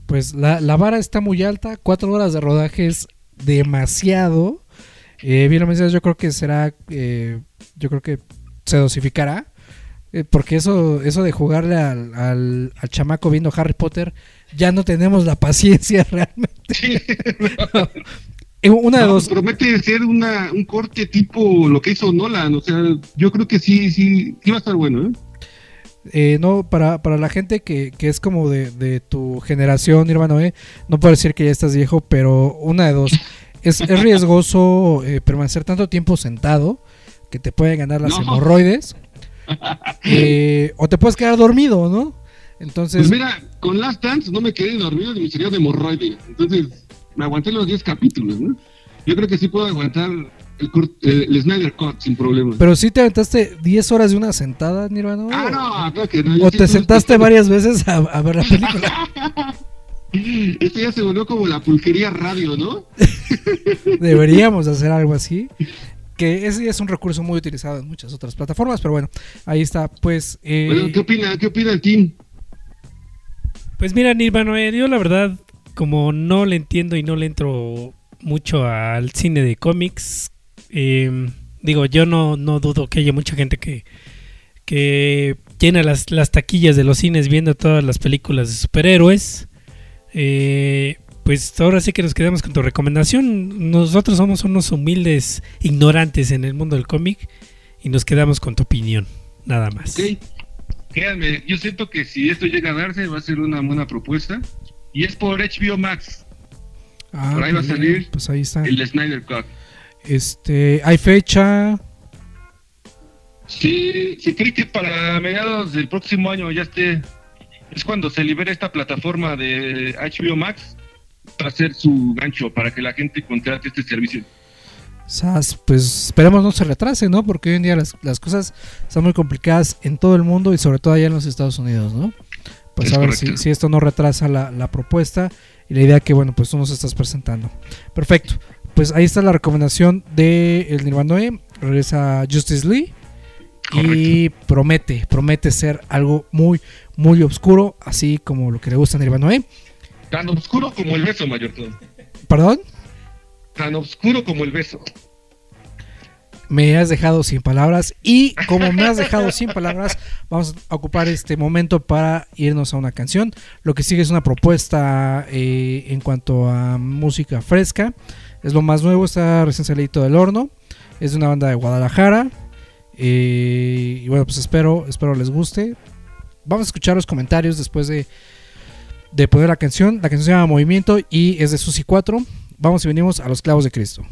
Pues la, la vara está muy alta, cuatro horas de rodaje es demasiado. Eh, bien lo mencionas, yo creo que será, eh, yo creo que se dosificará. eh, porque eso, eso de jugarle al, al, al chamaco viendo Harry Potter, ya no tenemos la paciencia realmente. Eh, Una de No, dos, Promete ser una, un corte tipo lo que hizo Nolan, o sea, yo creo que sí, sí, sí va a estar bueno, ¿eh? Eh, no, para, para la gente que, que es como de, de tu generación, Nirvana, eh, no puedo decir que ya estás viejo, pero una de dos. Es, es riesgoso eh, permanecer tanto tiempo sentado que te pueden ganar las No. hemorroides. eh, o te puedes quedar dormido, ¿no? Entonces, Pues mira, con Last Dance no me quedé dormido ni me sería de hemorroide, entonces me aguanté los 10 capítulos, ¿no? Yo creo que sí puedo aguantar el, el, el Snyder Cut sin problema. pero sí te aventaste 10 horas de una sentada, Nirvana. ah, no, creo que no. O te sentaste varias veces a, a ver la película. Esto ya se volvió como la pulquería radio, ¿no? Deberíamos hacer algo así. Que ese es un recurso muy utilizado en muchas otras plataformas, pero bueno, ahí está. Pues, eh, Bueno, ¿qué opina, qué opina el team? Pues mira, Nirvana, eh, yo la verdad, como no le entiendo y no le entro mucho al cine de cómics, eh, digo, yo no, no dudo que haya mucha gente que, que llena las, las taquillas de los cines viendo todas las películas de superhéroes. Eh, pues ahora sí que nos quedamos con tu recomendación. Nosotros somos unos humildes ignorantes en el mundo del cómic y nos quedamos con tu opinión, nada más. Ok. Créanme, yo siento que si esto llega a darse va a ser una buena propuesta. Y es por HBO Max, ah, por ahí va a pues, salir Pues ahí está. el Snyder Cut. Este, hay fecha. Sí, sí, creo que para mediados del próximo año ya esté. Es cuando se libere esta plataforma de HBO Max para hacer su gancho, para que la gente contrate este servicio. Sas, pues esperemos no se retrase, ¿no? Porque hoy en día las, las cosas están muy complicadas en todo el mundo y sobre todo allá en los Estados Unidos, ¿no? Pues Es a ver si, si esto no retrasa la, la propuesta y la idea que, bueno, pues tú nos estás presentando. Perfecto. Pues ahí está la recomendación de El Nirvanoe. Regresa Justice Lee. Y promete, promete ser algo muy, muy oscuro, así como lo que le gusta a Nirvanoe. Tan oscuro como el beso, mayor ¿Perdón? Tan oscuro como el beso. me has dejado sin palabras y como me has dejado sin palabras vamos a ocupar este momento para irnos a una canción lo que sigue es una propuesta eh, en cuanto a música fresca es lo más nuevo está recién salido del horno. Es de una banda de Guadalajara. Eh, y bueno pues espero espero les guste. Vamos a escuchar los comentarios después de de poner la canción. La canción se llama Movimiento y es de Susi 4 vamos y venimos a los clavos de Cristo.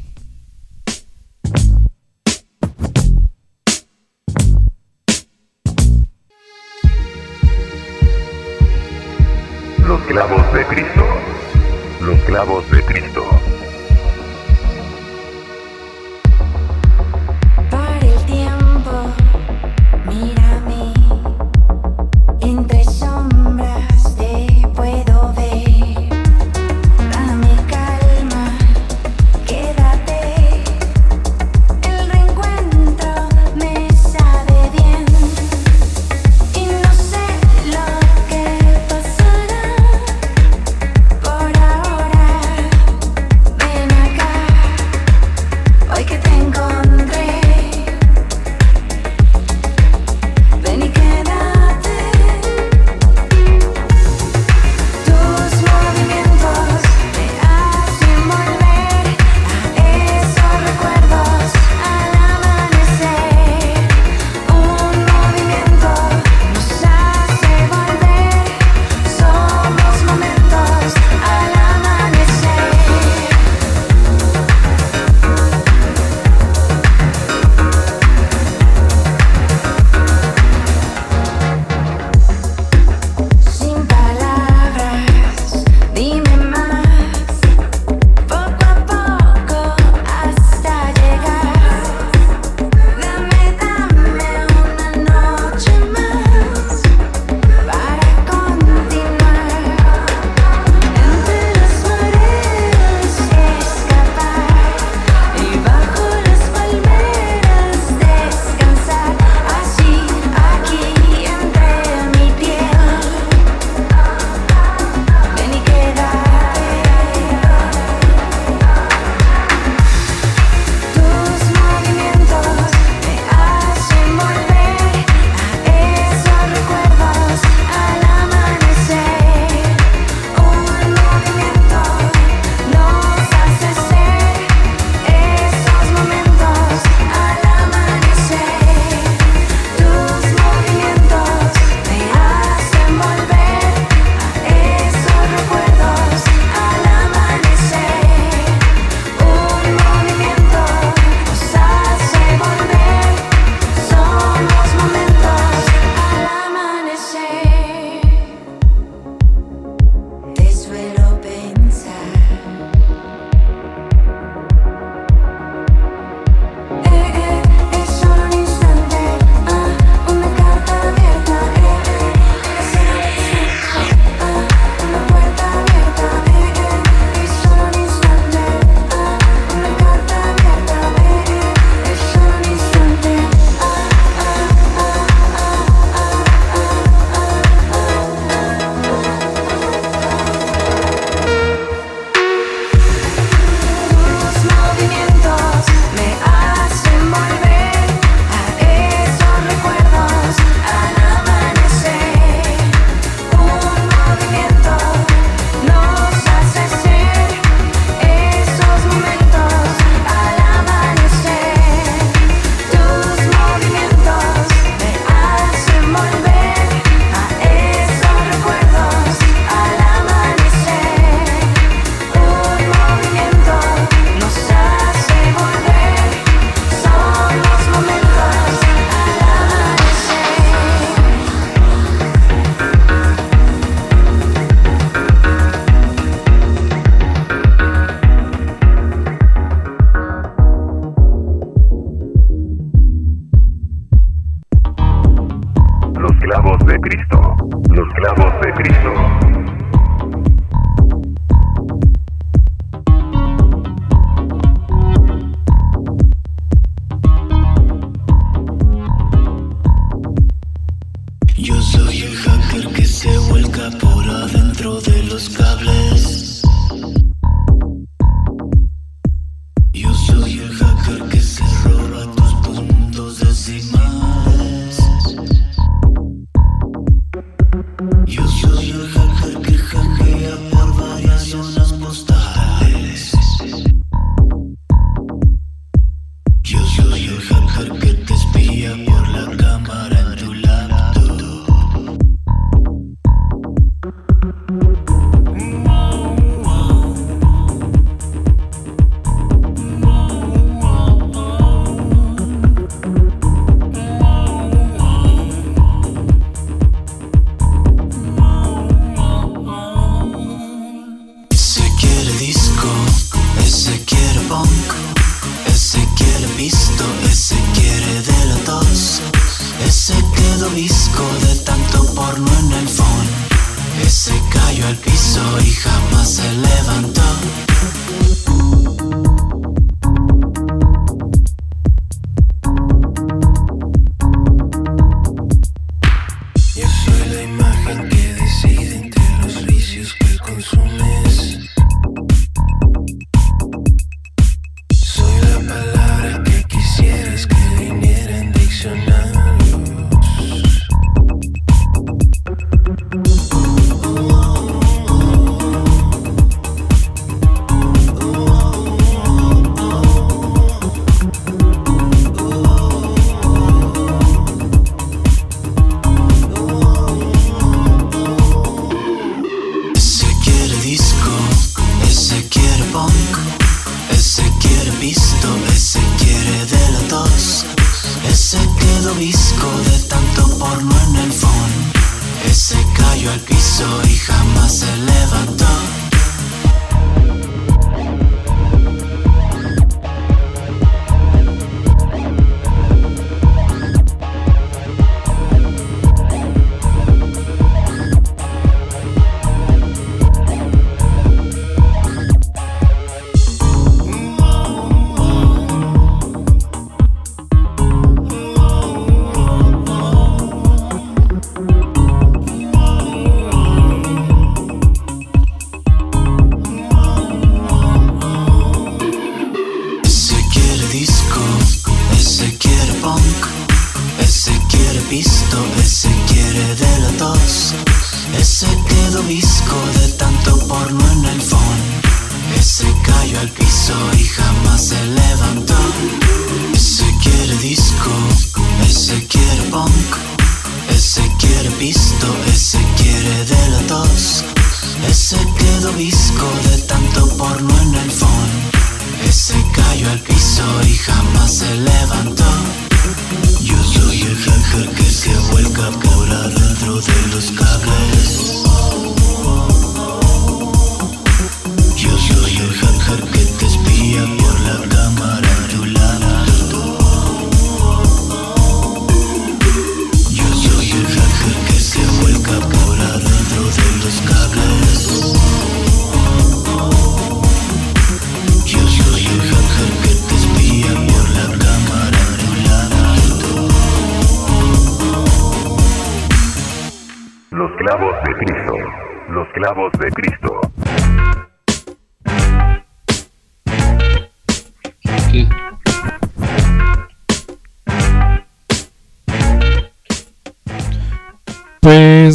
Los clavos de Cristo. Los clavos de Cristo.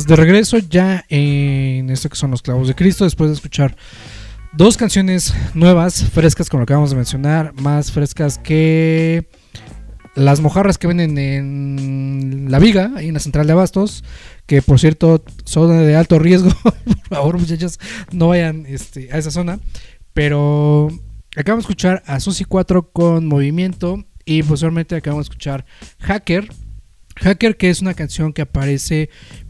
de regreso ya en esto que son los clavos de Cristo, después de escuchar dos canciones nuevas, frescas como lo acabamos de mencionar, más frescas que las mojarras que venden en La Viga, ahí en la central de abastos, que por cierto son de alto riesgo, por favor muchachos, no vayan este, a esa zona, pero acabamos de escuchar a Susi 4 con Movimiento y pues, posteriormente acabamos de escuchar Hacker. Hacker, que es una canción que aparece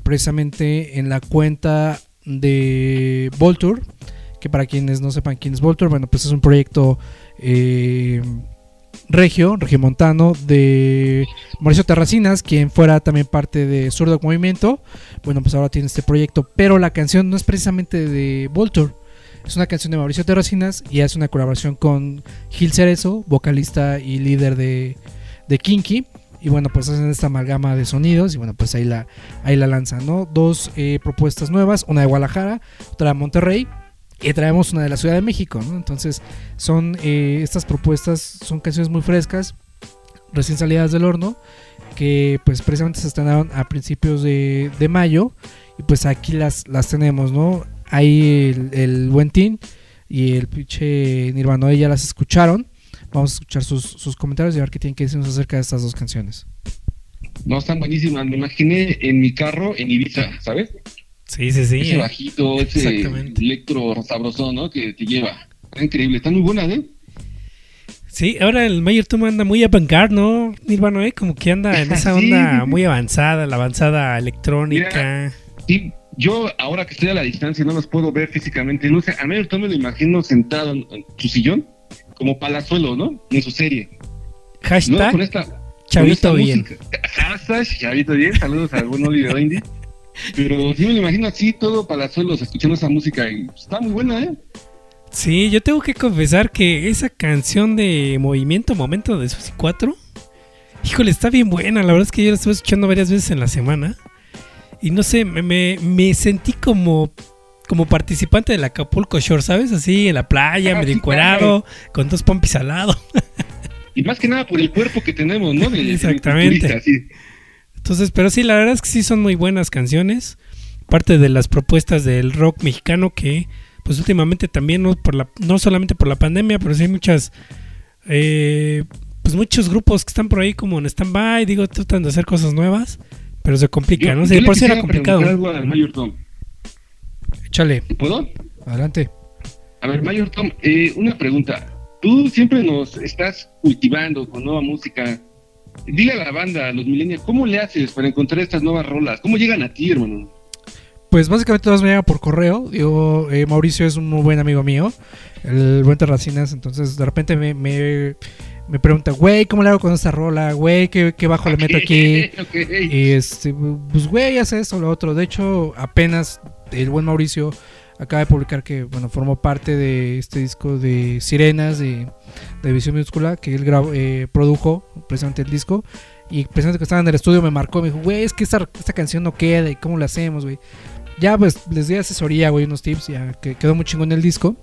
precisamente en la cuenta de Volture, que para quienes no sepan quién es Volture, bueno, pues es un proyecto eh, regio, regiomontano, de Mauricio Terracinas, quien fuera también parte de Zurdo Movimiento. Bueno, pues ahora tiene este proyecto, pero la canción no es precisamente de Volture. Es una canción de Mauricio Terracinas y hace una colaboración con Gil Cerezo, vocalista y líder de, de Kinky. Y bueno, pues hacen esta amalgama de sonidos y bueno, pues ahí la, ahí la lanzan, ¿no? Dos eh, propuestas nuevas, una de Guadalajara, otra de Monterrey y traemos una de la Ciudad de México, ¿no? Entonces son eh, estas propuestas, son canciones muy frescas, recién salidas del horno, que pues precisamente se estrenaron a principios de, de mayo y pues aquí las, las tenemos, ¿no? Ahí el, el buen Tin y el pinche Nirvana ya las escucharon. Vamos a escuchar sus, sus comentarios y a ver qué tienen que decirnos acerca de estas dos canciones. No, están buenísimas. Me imaginé en mi carro en Ibiza, ¿sabes? Sí, sí, sí. ese eh. bajito, ese electro sabroso, ¿no? Que te lleva. Está increíble, están muy buenas, ¿eh? Sí, ahora el Mayor Tom anda muy avant-garde, ¿no? Nirvana, ¿eh? Como que anda en esa onda sí, muy avanzada, la avanzada electrónica. Sí, yo ahora que estoy a la distancia no los puedo ver físicamente. No sé, a mí me lo imagino sentado en, en su sillón, como palazuelo, ¿no? En su serie. ¿no? Hashtag Con esta, Chavito con esta bien. música. Hashtag Chavito bien. Saludos a algún Oliver Indy. Pero sí me lo imagino así, todo palazuelos, escuchando esa música. Y está muy buena, ¿eh? Sí, yo tengo que confesar que esa canción de Movimiento Momento de Susi 4, híjole, está bien buena. La verdad es que yo la estuve escuchando varias veces en la semana. Y no sé, me, me- me sentí como, como participante del Acapulco Shore, ¿sabes? Así en la playa, Ah, medio sí, encuerado, con dos pompis al lado. Y más que nada por el cuerpo que tenemos, ¿no? De- Exactamente. sí. Entonces, pero sí, la verdad es que sí son muy buenas canciones. Parte de las propuestas del rock mexicano que, pues últimamente también, no, por la, no solamente por la pandemia, pero sí hay muchas, eh, pues muchos grupos que están por ahí como en stand-by, digo, tratan de hacer cosas nuevas, pero se complica, ¿no? Le por si era complicado. algo al Mayor Tom. Échale, ¿Puedo? adelante. A ver, Mayor Tom, eh, una pregunta. Tú siempre nos estás cultivando con nueva música. Dile a la banda, a los millennials, ¿cómo le haces para encontrar estas nuevas rolas? ¿Cómo llegan a ti, hermano? Pues básicamente todas me llegan por correo. Digo, eh, Mauricio es un muy buen amigo mío, el buen Terracinas. Entonces de repente me, me, me pregunta, güey, ¿cómo le hago con esta rola? Güey, ¿qué, qué bajo le meto aquí? Y este, pues güey, hace esto, lo otro. De hecho, apenas el buen Mauricio acaba de publicar que, bueno, formó parte de este disco de Sirenas de, de Visión Minúscula, que él grabó, eh, produjo precisamente el disco. Y precisamente que estaba en el estudio me marcó, me dijo, güey, es que esta, esta canción no queda, ¿y cómo la hacemos, güey? Ya, pues, les di asesoría, güey, unos tips, ya que quedó muy chingón el disco.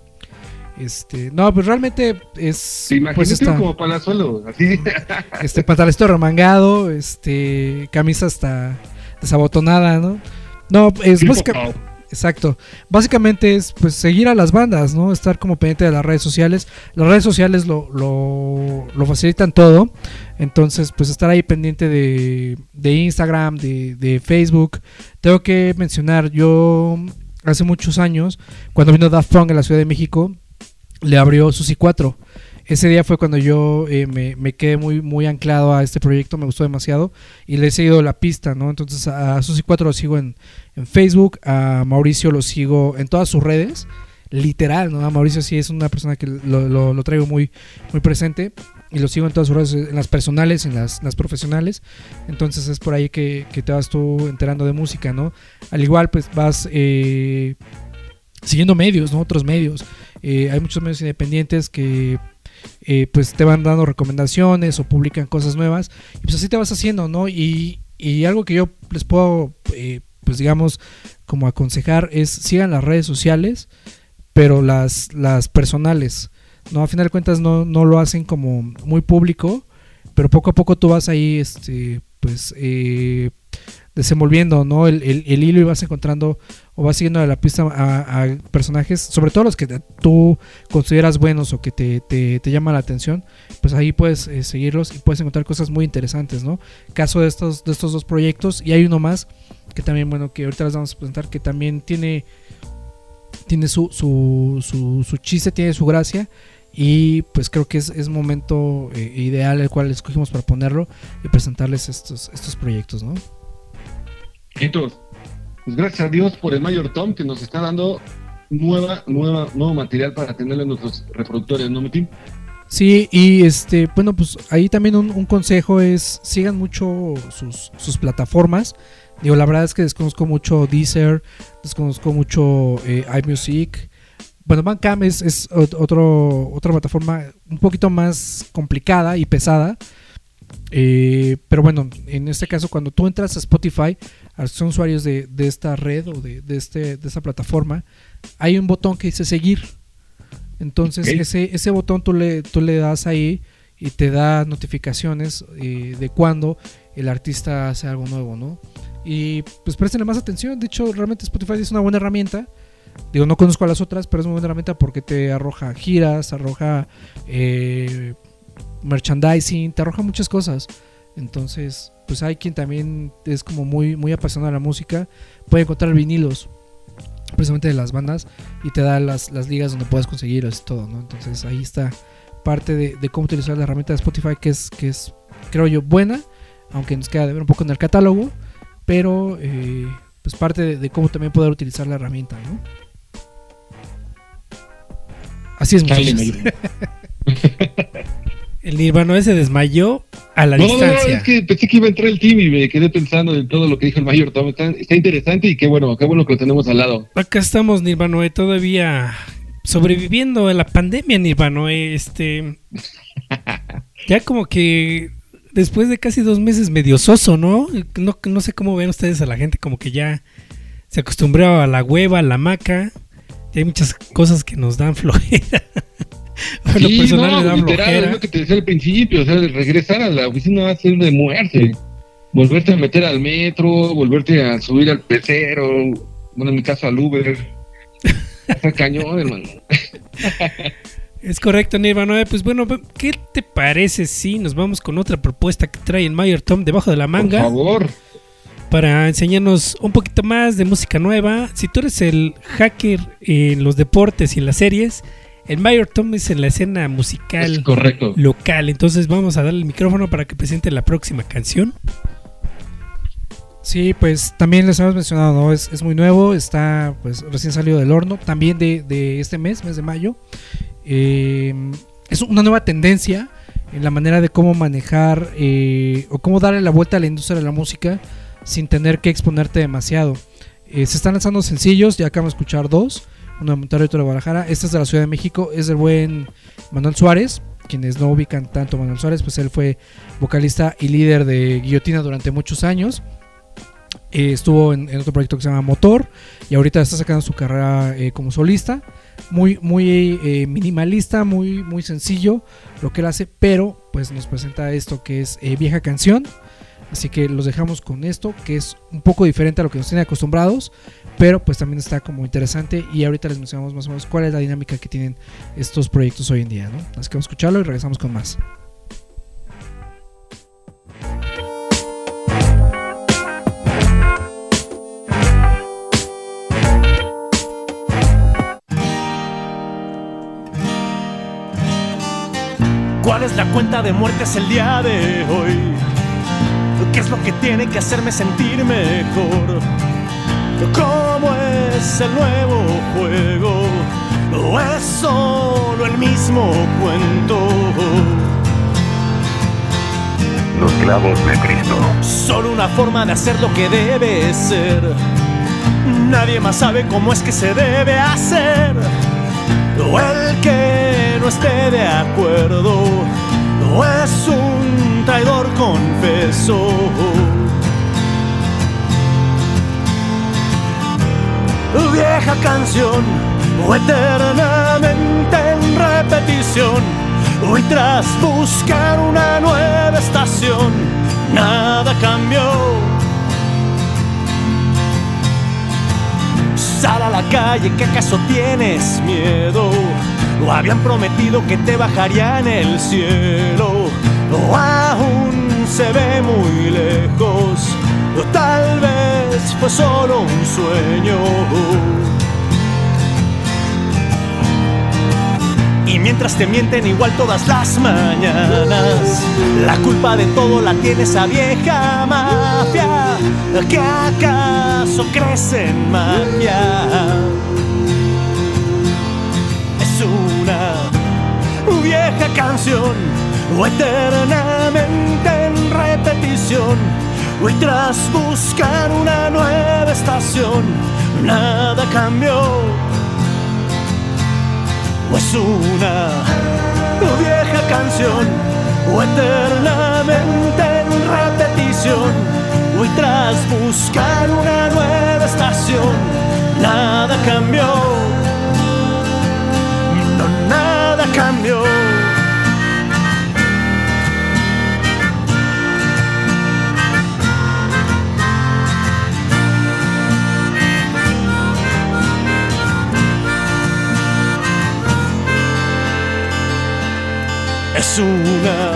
Este, no, pues realmente es, Te pues está, como palazuelo, así. este pantalón remangado, este, camisa hasta desabotonada, ¿no? No, es Pau. Exacto. Básicamente es pues seguir a las bandas, ¿no? Estar como pendiente de las redes sociales. Las redes sociales lo, lo, lo facilitan todo. Entonces, pues estar ahí pendiente de, de Instagram, de, de Facebook. Tengo que mencionar, yo hace muchos años, cuando vino Daft Punk en la Ciudad de México, le abrió Susi 4. Ese día fue cuando yo eh, me, quedé muy, muy anclado a este proyecto, me gustó demasiado y le he seguido la pista, ¿no? Entonces a Susi 4 lo sigo en, en Facebook, a Mauricio lo sigo en todas sus redes, literal, ¿no? Mauricio sí es una persona que lo, lo- lo traigo muy, muy presente y lo sigo en todas sus redes, en las personales, en las, las profesionales. Entonces es por ahí que, que te vas tú enterando de música, ¿no? Al igual, pues vas eh, siguiendo medios, ¿no? Otros medios. Eh, hay muchos medios independientes que eh, pues te van dando recomendaciones o publican cosas nuevas y pues así te vas haciendo, ¿no? Y, y algo que yo les puedo, eh, pues digamos, como aconsejar es sigan las redes sociales, pero las, las personales, ¿no? A final de cuentas no, no lo hacen como muy público, pero poco a poco tú vas ahí, este, pues, eh, desenvolviendo, ¿no? El, el- el hilo y vas encontrando o vas siguiendo a la pista a, personajes, sobre todo los que tú consideras buenos o que te, te, llaman la atención, pues ahí puedes eh, seguirlos y puedes encontrar cosas muy interesantes, ¿no? Caso de estos, de estos dos proyectos y hay uno más que también, bueno, que ahorita les vamos a presentar, que también tiene, tiene su, su, su, su chiste, tiene su gracia y pues creo que es, es momento eh, ideal el cual escogimos para ponerlo y presentarles estos, estos proyectos, ¿no? Entonces, pues gracias a Dios por el Mayor Tom que nos está dando nueva, nueva, nuevo material para tenerlo en nuestros reproductores, ¿no, Metín? Sí, y este, bueno, pues ahí también un, consejo es sigan mucho sus, sus plataformas. Digo, la verdad es que desconozco mucho Deezer, desconozco mucho eh, iMusic. Bueno, Bandcamp es, es ot- otro, otra plataforma un poquito más complicada y pesada. Eh, pero bueno, en este caso, cuando tú entras a Spotify, a son usuarios de, de esta red o de, de, este, de esta plataforma, hay un botón que dice seguir. Entonces, ese, ese botón tú le, tú le das ahí y te da notificaciones eh, de cuando el artista hace algo nuevo, ¿no? Y pues préstenle más atención. De hecho, realmente Spotify es una buena herramienta. Digo, no conozco a las otras, pero es una buena herramienta porque te arroja giras, arroja eh, merchandising, te arroja muchas cosas. Entonces, pues hay quien también es como muy, muy apasionado de la música. Puede encontrar vinilos precisamente de las bandas y te da las, las ligas donde puedes conseguirlos y todo, ¿no? Entonces ahí está parte de, de cómo utilizar la herramienta de Spotify que es, que es, creo yo, buena, aunque nos queda de ver un poco en el catálogo, pero eh, pues parte de, de cómo también poder utilizar la herramienta, ¿no? Así es, Chale. El Nirvana se desmayó a la No, no, es que pensé que iba a entrar el team y me quedé pensando en todo lo que dijo el Mayor Tom. Está, está interesante y qué bueno, qué bueno que lo tenemos al lado. Acá estamos, Nirvanoe, todavía sobreviviendo a la pandemia, Nirvanoe. Este. Ya como que después de casi dos meses medio soso, ¿no? No, no sé cómo ven ustedes a la gente, como que ya se acostumbró a la hueva, a la maca. Y hay muchas cosas que nos dan flojera. A lo Sí, personal no, me da literal, es lo que te decía al principio, o sea, regresar a la oficina va a ser de muerte. Volverte a meter al metro, volverte a subir al pecero, bueno, en mi caso al Uber. Está cañón, hermano. Es correcto, Nirvana. Pues bueno, ¿qué te parece si nos vamos con otra propuesta que trae el Mayor Tom debajo de la Por manga? favor. para enseñarnos un poquito más de música nueva. Si tú eres el hacker en los deportes y en las series, el Mayor Tom es en la escena Es musical correcto. local. Entonces vamos a darle el micrófono para que presente la próxima canción. Sí, pues también les hemos mencionado, ¿no? Es, es muy nuevo, está pues recién salido del horno, también de, de este mes, mes de mayo. Eh, es una nueva tendencia en la manera de cómo manejar eh, o cómo darle la vuelta a la industria de la música sin tener que exponerte demasiado. Eh, se están lanzando sencillos, ya acabamos de escuchar dos, uno de Monterrey de Guadalajara. Este es de la Ciudad de México, es del buen Manuel Suárez. Quienes no ubican tanto Manuel Suárez, pues él fue vocalista y líder de Guillotina durante muchos años. Eh, estuvo en, otro proyecto que se llama Motor y ahorita está sacando su carrera eh, como solista. Muy, muy eh, minimalista, muy, muy sencillo lo que él hace, pero pues nos presenta esto que es vieja canción. Así que los dejamos con esto, que es un poco diferente a lo que nos tiene acostumbrados, pero pues también está como interesante y ahorita les mencionamos más o menos cuál es la dinámica que tienen estos proyectos hoy en día, ¿no? Así que vamos a escucharlo y regresamos con más. ¿Cuál es la cuenta de muertes el día de hoy? ¿Qué es lo que tiene que hacerme sentir mejor? ¿Cómo es el nuevo juego? ¿O es solo el mismo cuento? Los clavos de Cristo. Solo una forma de hacer lo que debe ser. Nadie más sabe cómo es que se debe hacer. O el que no esté de acuerdo. O es un traidor confeso. Vieja canción, o eternamente en repetición. Hoy tras buscar una nueva estación, nada cambió. Sal a la calle, que acaso tienes miedo? O habían prometido que te bajarían el cielo, o aún se ve muy lejos, o tal vez fue solo un sueño. Y mientras te mienten igual todas las mañanas, la culpa de todo la tiene esa vieja mafia que acaso crece en magia. Es una vieja canción, o eternamente en repetición, o tras buscar una nueva estación, nada cambió. O es una vieja canción, o eternamente en repetición, o tras buscar una nueva estación, nada cambió. No, nada cambió. Es una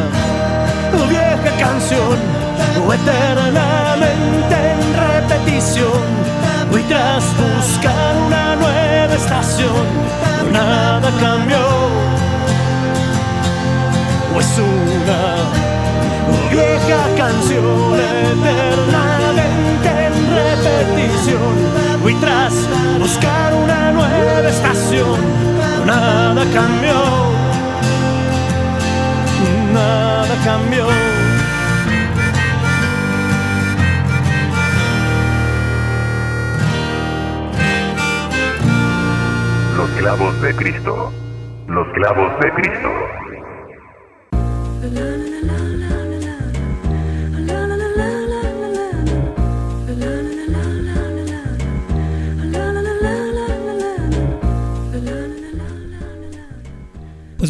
vieja canción, o eternamente en repetición, o tras buscar una nueva estación, nada cambió. O es una vieja canción, eternamente en repetición, o tras buscar una nueva estación, nada cambió nada cambió. Los clavos de Cristo. Los clavos de Cristo.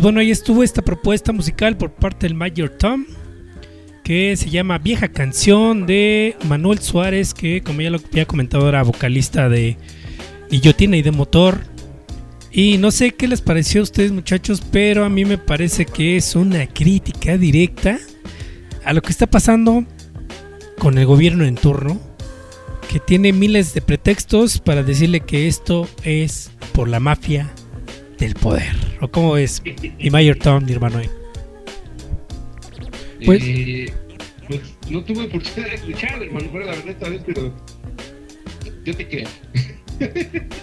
Bueno, ahí estuvo esta propuesta musical por parte del Major Tom, que se llama Vieja Canción de Manuel Suárez, que como ya lo había comentado era vocalista de Guillotina y de Motor. Y no sé qué les pareció a ustedes muchachos, pero a mí me parece que es una crítica directa a lo que está pasando con el gobierno en turno, que tiene miles de pretextos para decirle que esto es por la mafia del poder. ¿O cómo es? Y Mayor Tom, mi hermano. Pues- Eh, pues no tuve oportunidad de escuchar, hermano, fuera la verdad esta vez, pero yo te creo.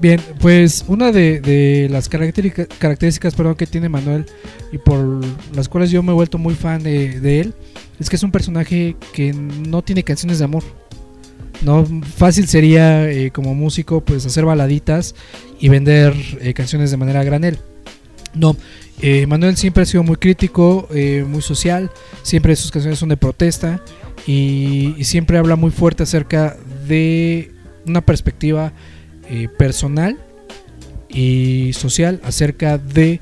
Bien, pues una de, de las características, características perdón, que tiene Manuel y por las cuales yo me he vuelto muy fan de, de él es que es un personaje que no tiene canciones de amor. No fácil sería eh, como músico pues hacer baladitas y vender eh, canciones de manera granel. No, eh, Manuel siempre ha sido muy crítico, muy social, siempre sus canciones son de protesta y, siempre habla muy fuerte acerca de una perspectiva personal y social acerca de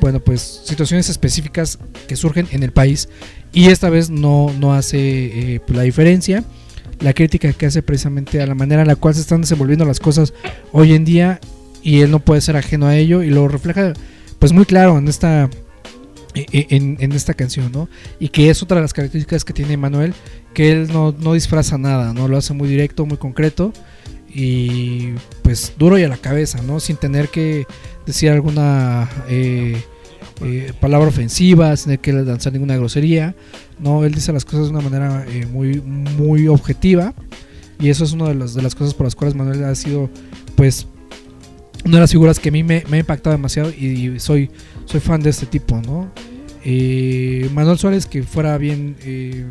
bueno pues situaciones específicas que surgen en el país y esta vez no, no hace pues, la diferencia la crítica que hace precisamente a la manera en la cual se están desenvolviendo las cosas hoy en día y él no puede ser ajeno a ello y lo refleja pues muy claro en esta e- e- en, esta canción, ¿no? Y que es otra de las características que tiene Manuel, que él no, no disfraza nada, ¿no? Lo hace muy directo, muy concreto y pues duro y a la cabeza, ¿no? Sin tener que decir alguna eh, eh, palabra ofensiva, sin que lanzar ninguna grosería, ¿no? Él dice las cosas de una manera eh, muy, muy objetiva y eso es una de las, de las cosas por las cuales Manuel ha sido, pues, una de las figuras que a mí me, me ha impactado demasiado y, soy, soy fan de este tipo, ¿no? Eh, Manuel Suárez, que fuera bien eh,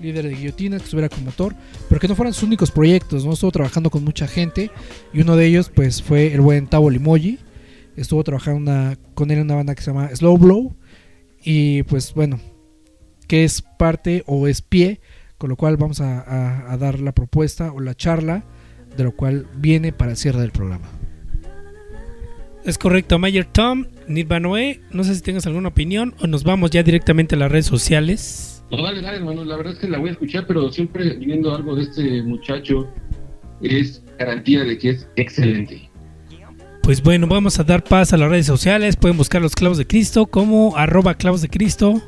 líder de guillotinas, que estuviera como motor, pero que no fueran sus únicos proyectos, ¿no? Estuvo trabajando con mucha gente y uno de ellos, pues, fue el buen Tavo Limoji. Estuvo trabajando una- con él en una banda que se llama Slow Blow y, pues, bueno, que es parte o es pie, con lo cual vamos a, a- a dar la propuesta o la charla, de lo cual viene para el cierre del programa. Es correcto, Mayer Tom, Nirva Noé. No sé si tengas alguna opinión o nos vamos ya directamente a las redes sociales. No, dale, dale, hermano. La verdad es que la voy a escuchar, pero siempre viendo algo de este muchacho es garantía de que es excelente. Pues bueno, vamos a dar paso a las redes sociales. Pueden buscar los clavos de Cristo como arroba clavos de Cristo.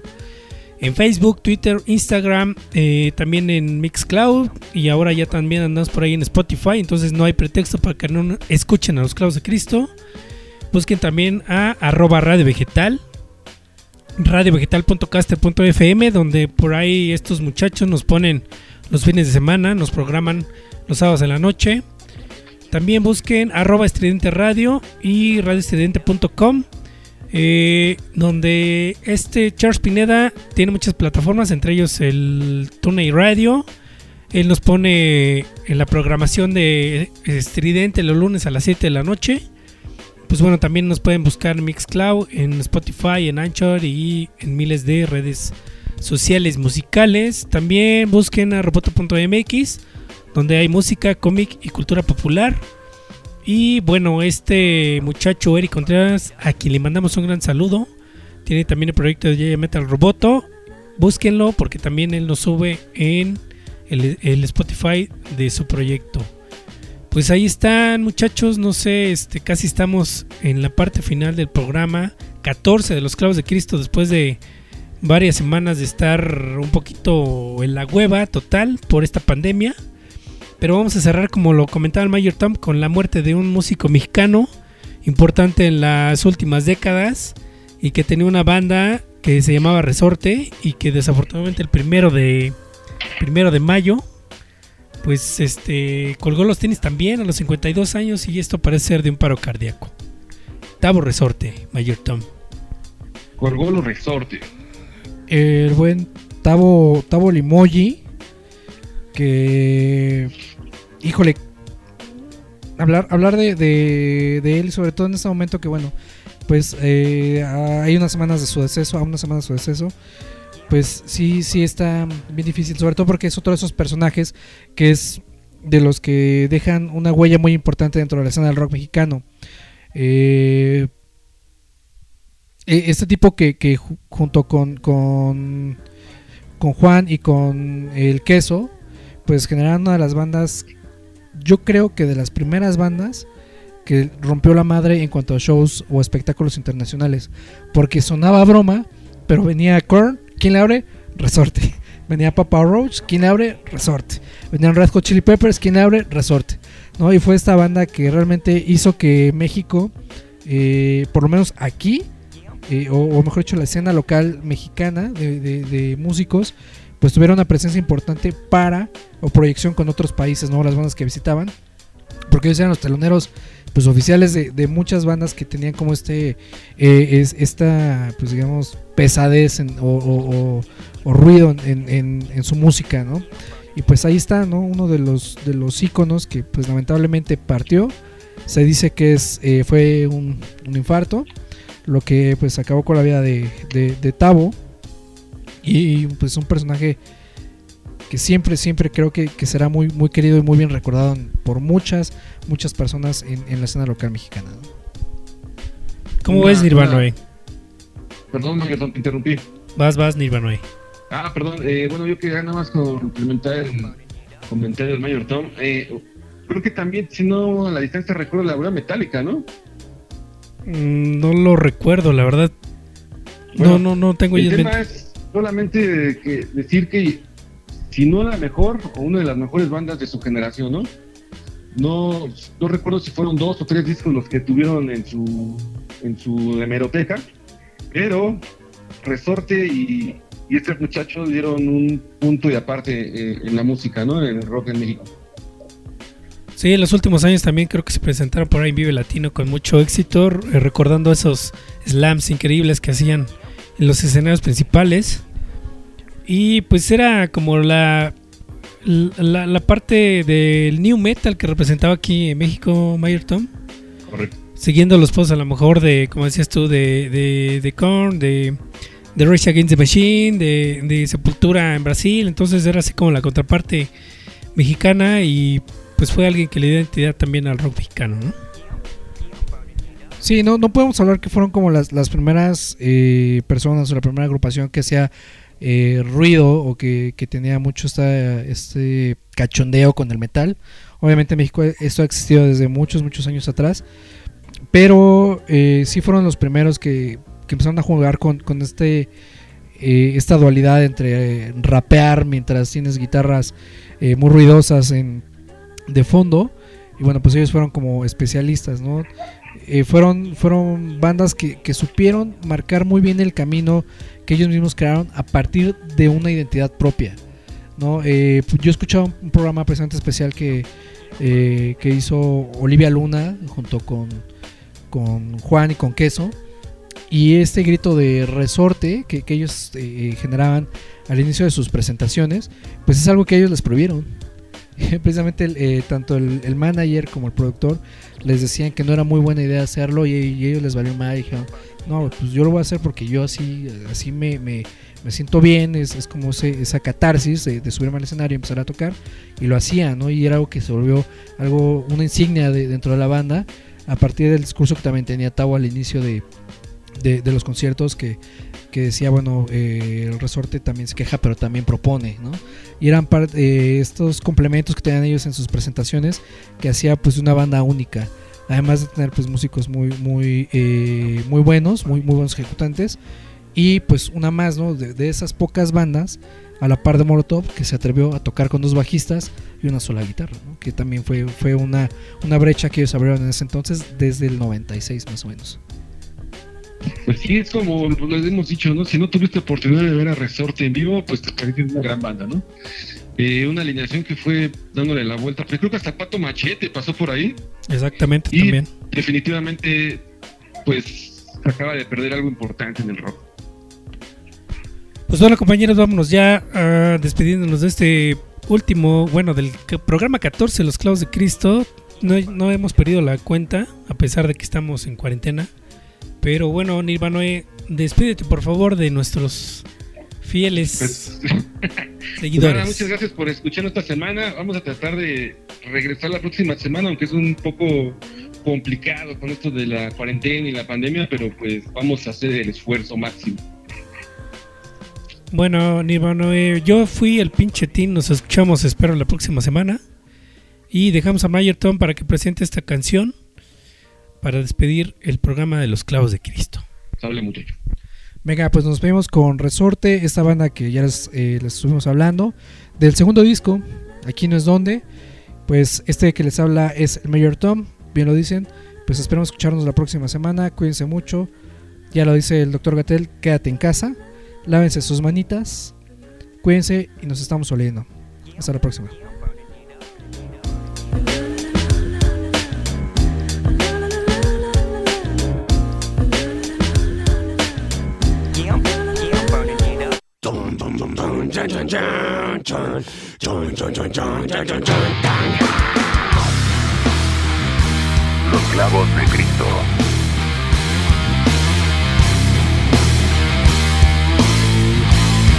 En Facebook, Twitter, Instagram, eh, también en Mixcloud y ahora ya también andamos por ahí en Spotify, entonces no hay pretexto para que no escuchen a los clavos de Cristo. Busquen también a arroba radio vegetal, radiovegetal.caster.fm, donde por ahí estos muchachos nos ponen los fines de semana, nos programan los sábados en la noche. También busquen arroba estridente radio y radioestridente.com. eh, donde este Charles Pineda tiene muchas plataformas, entre ellos el TuneIn Radio. Él nos pone en la programación de Estridente los lunes a las 7 de la noche. Pues bueno, también nos pueden buscar en Mixcloud, en Spotify, en Anchor y en miles de redes sociales musicales. También busquen a roboto.mx, donde hay música, cómic y cultura popular. Y bueno, este muchacho Eric Contreras, a quien le mandamos un gran saludo, tiene también el proyecto de Yaya Metal Roboto. Búsquenlo porque también él nos sube en el, el Spotify de su proyecto. Pues ahí están muchachos, no sé, este, casi estamos en la parte final del programa. 14 de los clavos de Cristo después de varias semanas de estar un poquito en la hueva total por esta pandemia. Pero vamos a cerrar, como lo comentaba el Mayor Tom, con la muerte de un músico mexicano importante en las últimas décadas y que tenía una banda que se llamaba Resorte y que desafortunadamente el primero de primero de mayo pues este colgó los tenis también a los 52 años y esto parece ser de un paro cardíaco. Tavo Resorte, Mayor Tom. Colgó los resortes. El buen Tavo, Tavo Limoyi. Que. Híjole. Hablar, hablar de, de, de él, sobre todo en este momento que, bueno, pues eh, hay unas semanas de su deceso, a unas semanas de su deceso. Pues sí, sí está bien difícil, sobre todo porque es otro de esos personajes que es de los que dejan una huella muy importante dentro de la escena del rock mexicano. Eh, eh, este tipo que, que ju- junto con, con Juan y con el queso, pues generaron una de las bandas, yo creo que de las primeras bandas que rompió la madre en cuanto a shows o espectáculos internacionales. Porque sonaba broma, pero venía Korn, ¿quién le abre? Resorte. Venía Papa Roach, ¿quién le abre? Resorte. Venían Red Hot Chili Peppers, ¿quién le abre? Resorte. ¿No? Y fue esta banda que realmente hizo que México, eh, por lo menos aquí, eh, o, o mejor dicho, la escena local mexicana de, de- de músicos, pues tuviera una presencia importante para o proyección con otros países, ¿no? Las bandas que visitaban. Porque ellos eran los teloneros pues oficiales de, de muchas bandas que tenían como este eh, es, esta pues digamos pesadez en- o, o- o- o ruido en, en- en su música no y pues ahí está no uno de los de los íconos que pues lamentablemente partió se dice que es eh, fue un, un infarto lo que pues acabó con la vida de, de, de Tavo y pues un personaje que siempre, siempre creo que, que será muy, muy querido y muy bien recordado por muchas, muchas personas en, en la escena local mexicana. ¿no? ¿Cómo Una- ves Nirvana? una-? Perdón, Maguetón, te interrumpí. Vas, vas Nirvana. Ah, perdón. eh, bueno, yo quería nada más complementar el comentario del Mayor Tom. Eh, creo que también, si no, a la distancia recuerdo la obra metálica, ¿no? Mm, No lo recuerdo, la verdad. Bueno, no, no, no tengo El tema mente. es solamente decir que si no la mejor o una de las mejores bandas de su generación, ¿no? No, no recuerdo si fueron dos o tres discos los que tuvieron en su en su hemeroteca, pero Resorte y, y este muchacho dieron un punto y aparte eh, en la música, ¿no? En el rock en México. Sí, en los últimos años también creo que se presentaron por ahí en Vive Latino con mucho éxito, eh, recordando esos slams increíbles que hacían en los escenarios principales. Y pues era como la, la, la parte del new metal que representaba aquí en México Mayor Tom. Correcto. Siguiendo los pasos a lo mejor de, como decías tú, de, de, de Korn, de, de Rage Against the Machine, de, de Sepultura en Brasil. Entonces era así como la contraparte mexicana y pues fue alguien que le dio identidad también al rock mexicano, ¿no? Sí, no, no podemos hablar que fueron como las, las primeras eh, personas o la primera agrupación que hacía eh, ruido o que, que tenía mucho esta, este cachondeo con el metal. Obviamente en México esto ha existido desde muchos, muchos años atrás. Pero eh, sí fueron los primeros que, que empezaron a jugar con, con este esta dualidad entre rapear mientras tienes guitarras muy ruidosas en, de fondo. Y bueno, pues ellos fueron como especialistas, ¿no? Eh, fueron, fueron bandas que, supieron marcar muy bien el camino que ellos mismos crearon a partir de una identidad propia. ¿no? Eh, pues yo escuchaba un, programa precisamente especial que, eh, que hizo Olivia Luna junto con, con Juan y con Queso. Y este grito de resorte que, que ellos eh, generaban al inicio de sus presentaciones, pues es algo que ellos les prohibieron. Precisamente el, eh, tanto el, manager como el productor les decían que no era muy buena idea hacerlo y, ellos les valió mal y dijeron, no, pues yo lo voy a hacer porque yo así, así me, me, me siento bien, es, es como ese- esa catarsis de, de subirme al escenario y empezar a tocar y lo hacían, ¿no? Y era algo que se volvió algo, una insignia de- dentro de la banda a partir del discurso que también tenía Tao al inicio de, de, de los conciertos que, que decía, bueno, eh, el resorte también se queja, pero también propone, ¿no? Y eran parte de estos complementos que tenían ellos en sus presentaciones que hacía pues una banda única. Además de tener pues músicos muy, muy, eh, muy buenos, muy, muy buenos ejecutantes. Y pues una más, ¿no? De, de esas pocas bandas, a la par de Molotov, que se atrevió a tocar con dos bajistas y una sola guitarra, ¿no? Que también fue, fue una, una brecha que ellos abrieron en ese entonces, desde el 96 más o menos. Pues sí, es como les hemos dicho, ¿no? Si no tuviste oportunidad de ver a Resorte en vivo, pues te perdiste una gran banda, ¿no? Eh, una alineación que fue dándole la vuelta. Pues creo que hasta Pato Machete pasó por ahí. Exactamente, Y también. definitivamente, pues, acaba de perder algo importante en el rock. Pues bueno, compañeros, vámonos ya ah, despidiéndonos de este último, bueno, del programa 14, Los Clavos de Cristo. No, no hemos perdido la cuenta, a pesar de que estamos en cuarentena. Pero bueno, Nirvanoe, despídete por favor de nuestros fieles Pues, seguidores. nada, muchas gracias por escucharnos esta semana. Vamos a tratar de regresar la próxima semana, aunque es un poco complicado con esto de la cuarentena y la pandemia, pero pues vamos a hacer el esfuerzo máximo. Bueno, Nirvanoe, yo fui el pinche team, nos escuchamos, espero, la próxima semana. Y dejamos a Mayer Tom para que presente esta canción para despedir el programa de Los Clavos de Cristo. Hable muchacho. Venga, pues nos vemos con Resorte, esta banda que ya les, eh, les estuvimos hablando, del segundo disco, aquí no es donde, pues este que les habla es el Mayor Tom, bien lo dicen, pues esperamos escucharnos la próxima semana, cuídense mucho, ya lo dice el doctor Gatel, quédate en casa, lávense sus manitas, cuídense y nos estamos oliendo. Hasta la próxima. Los clavos de Cristo.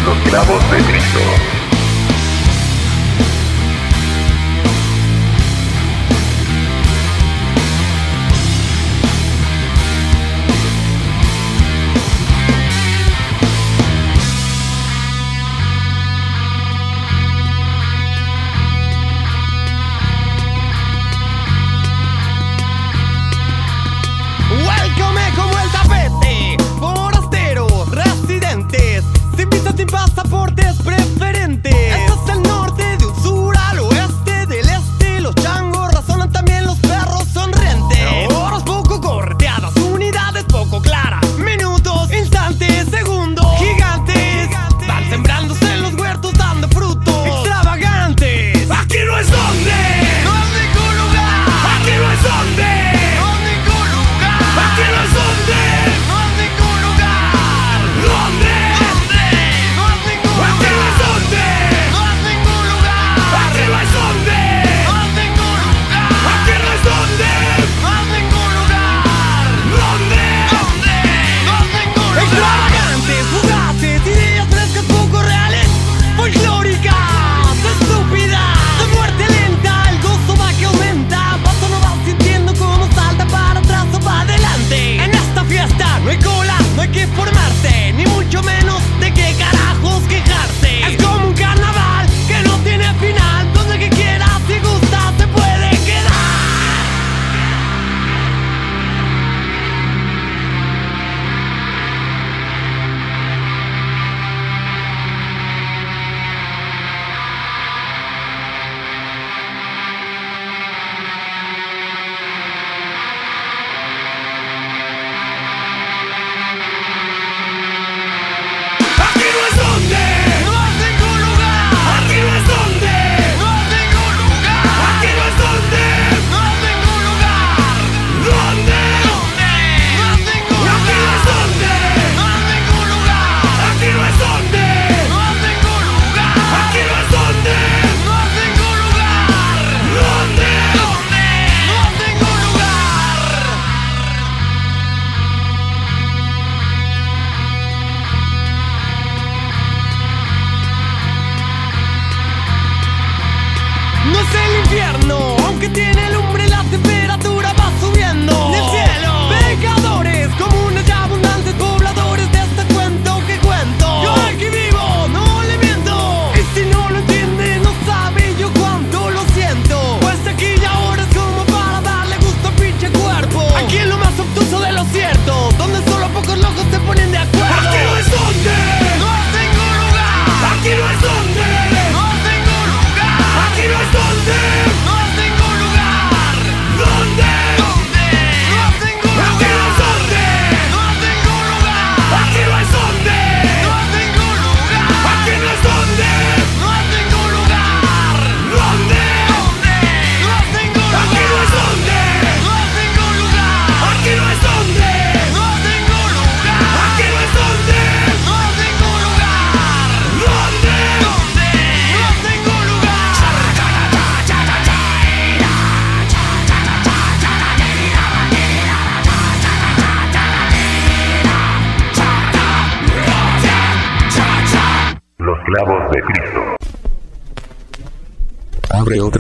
Los clavos de Cristo.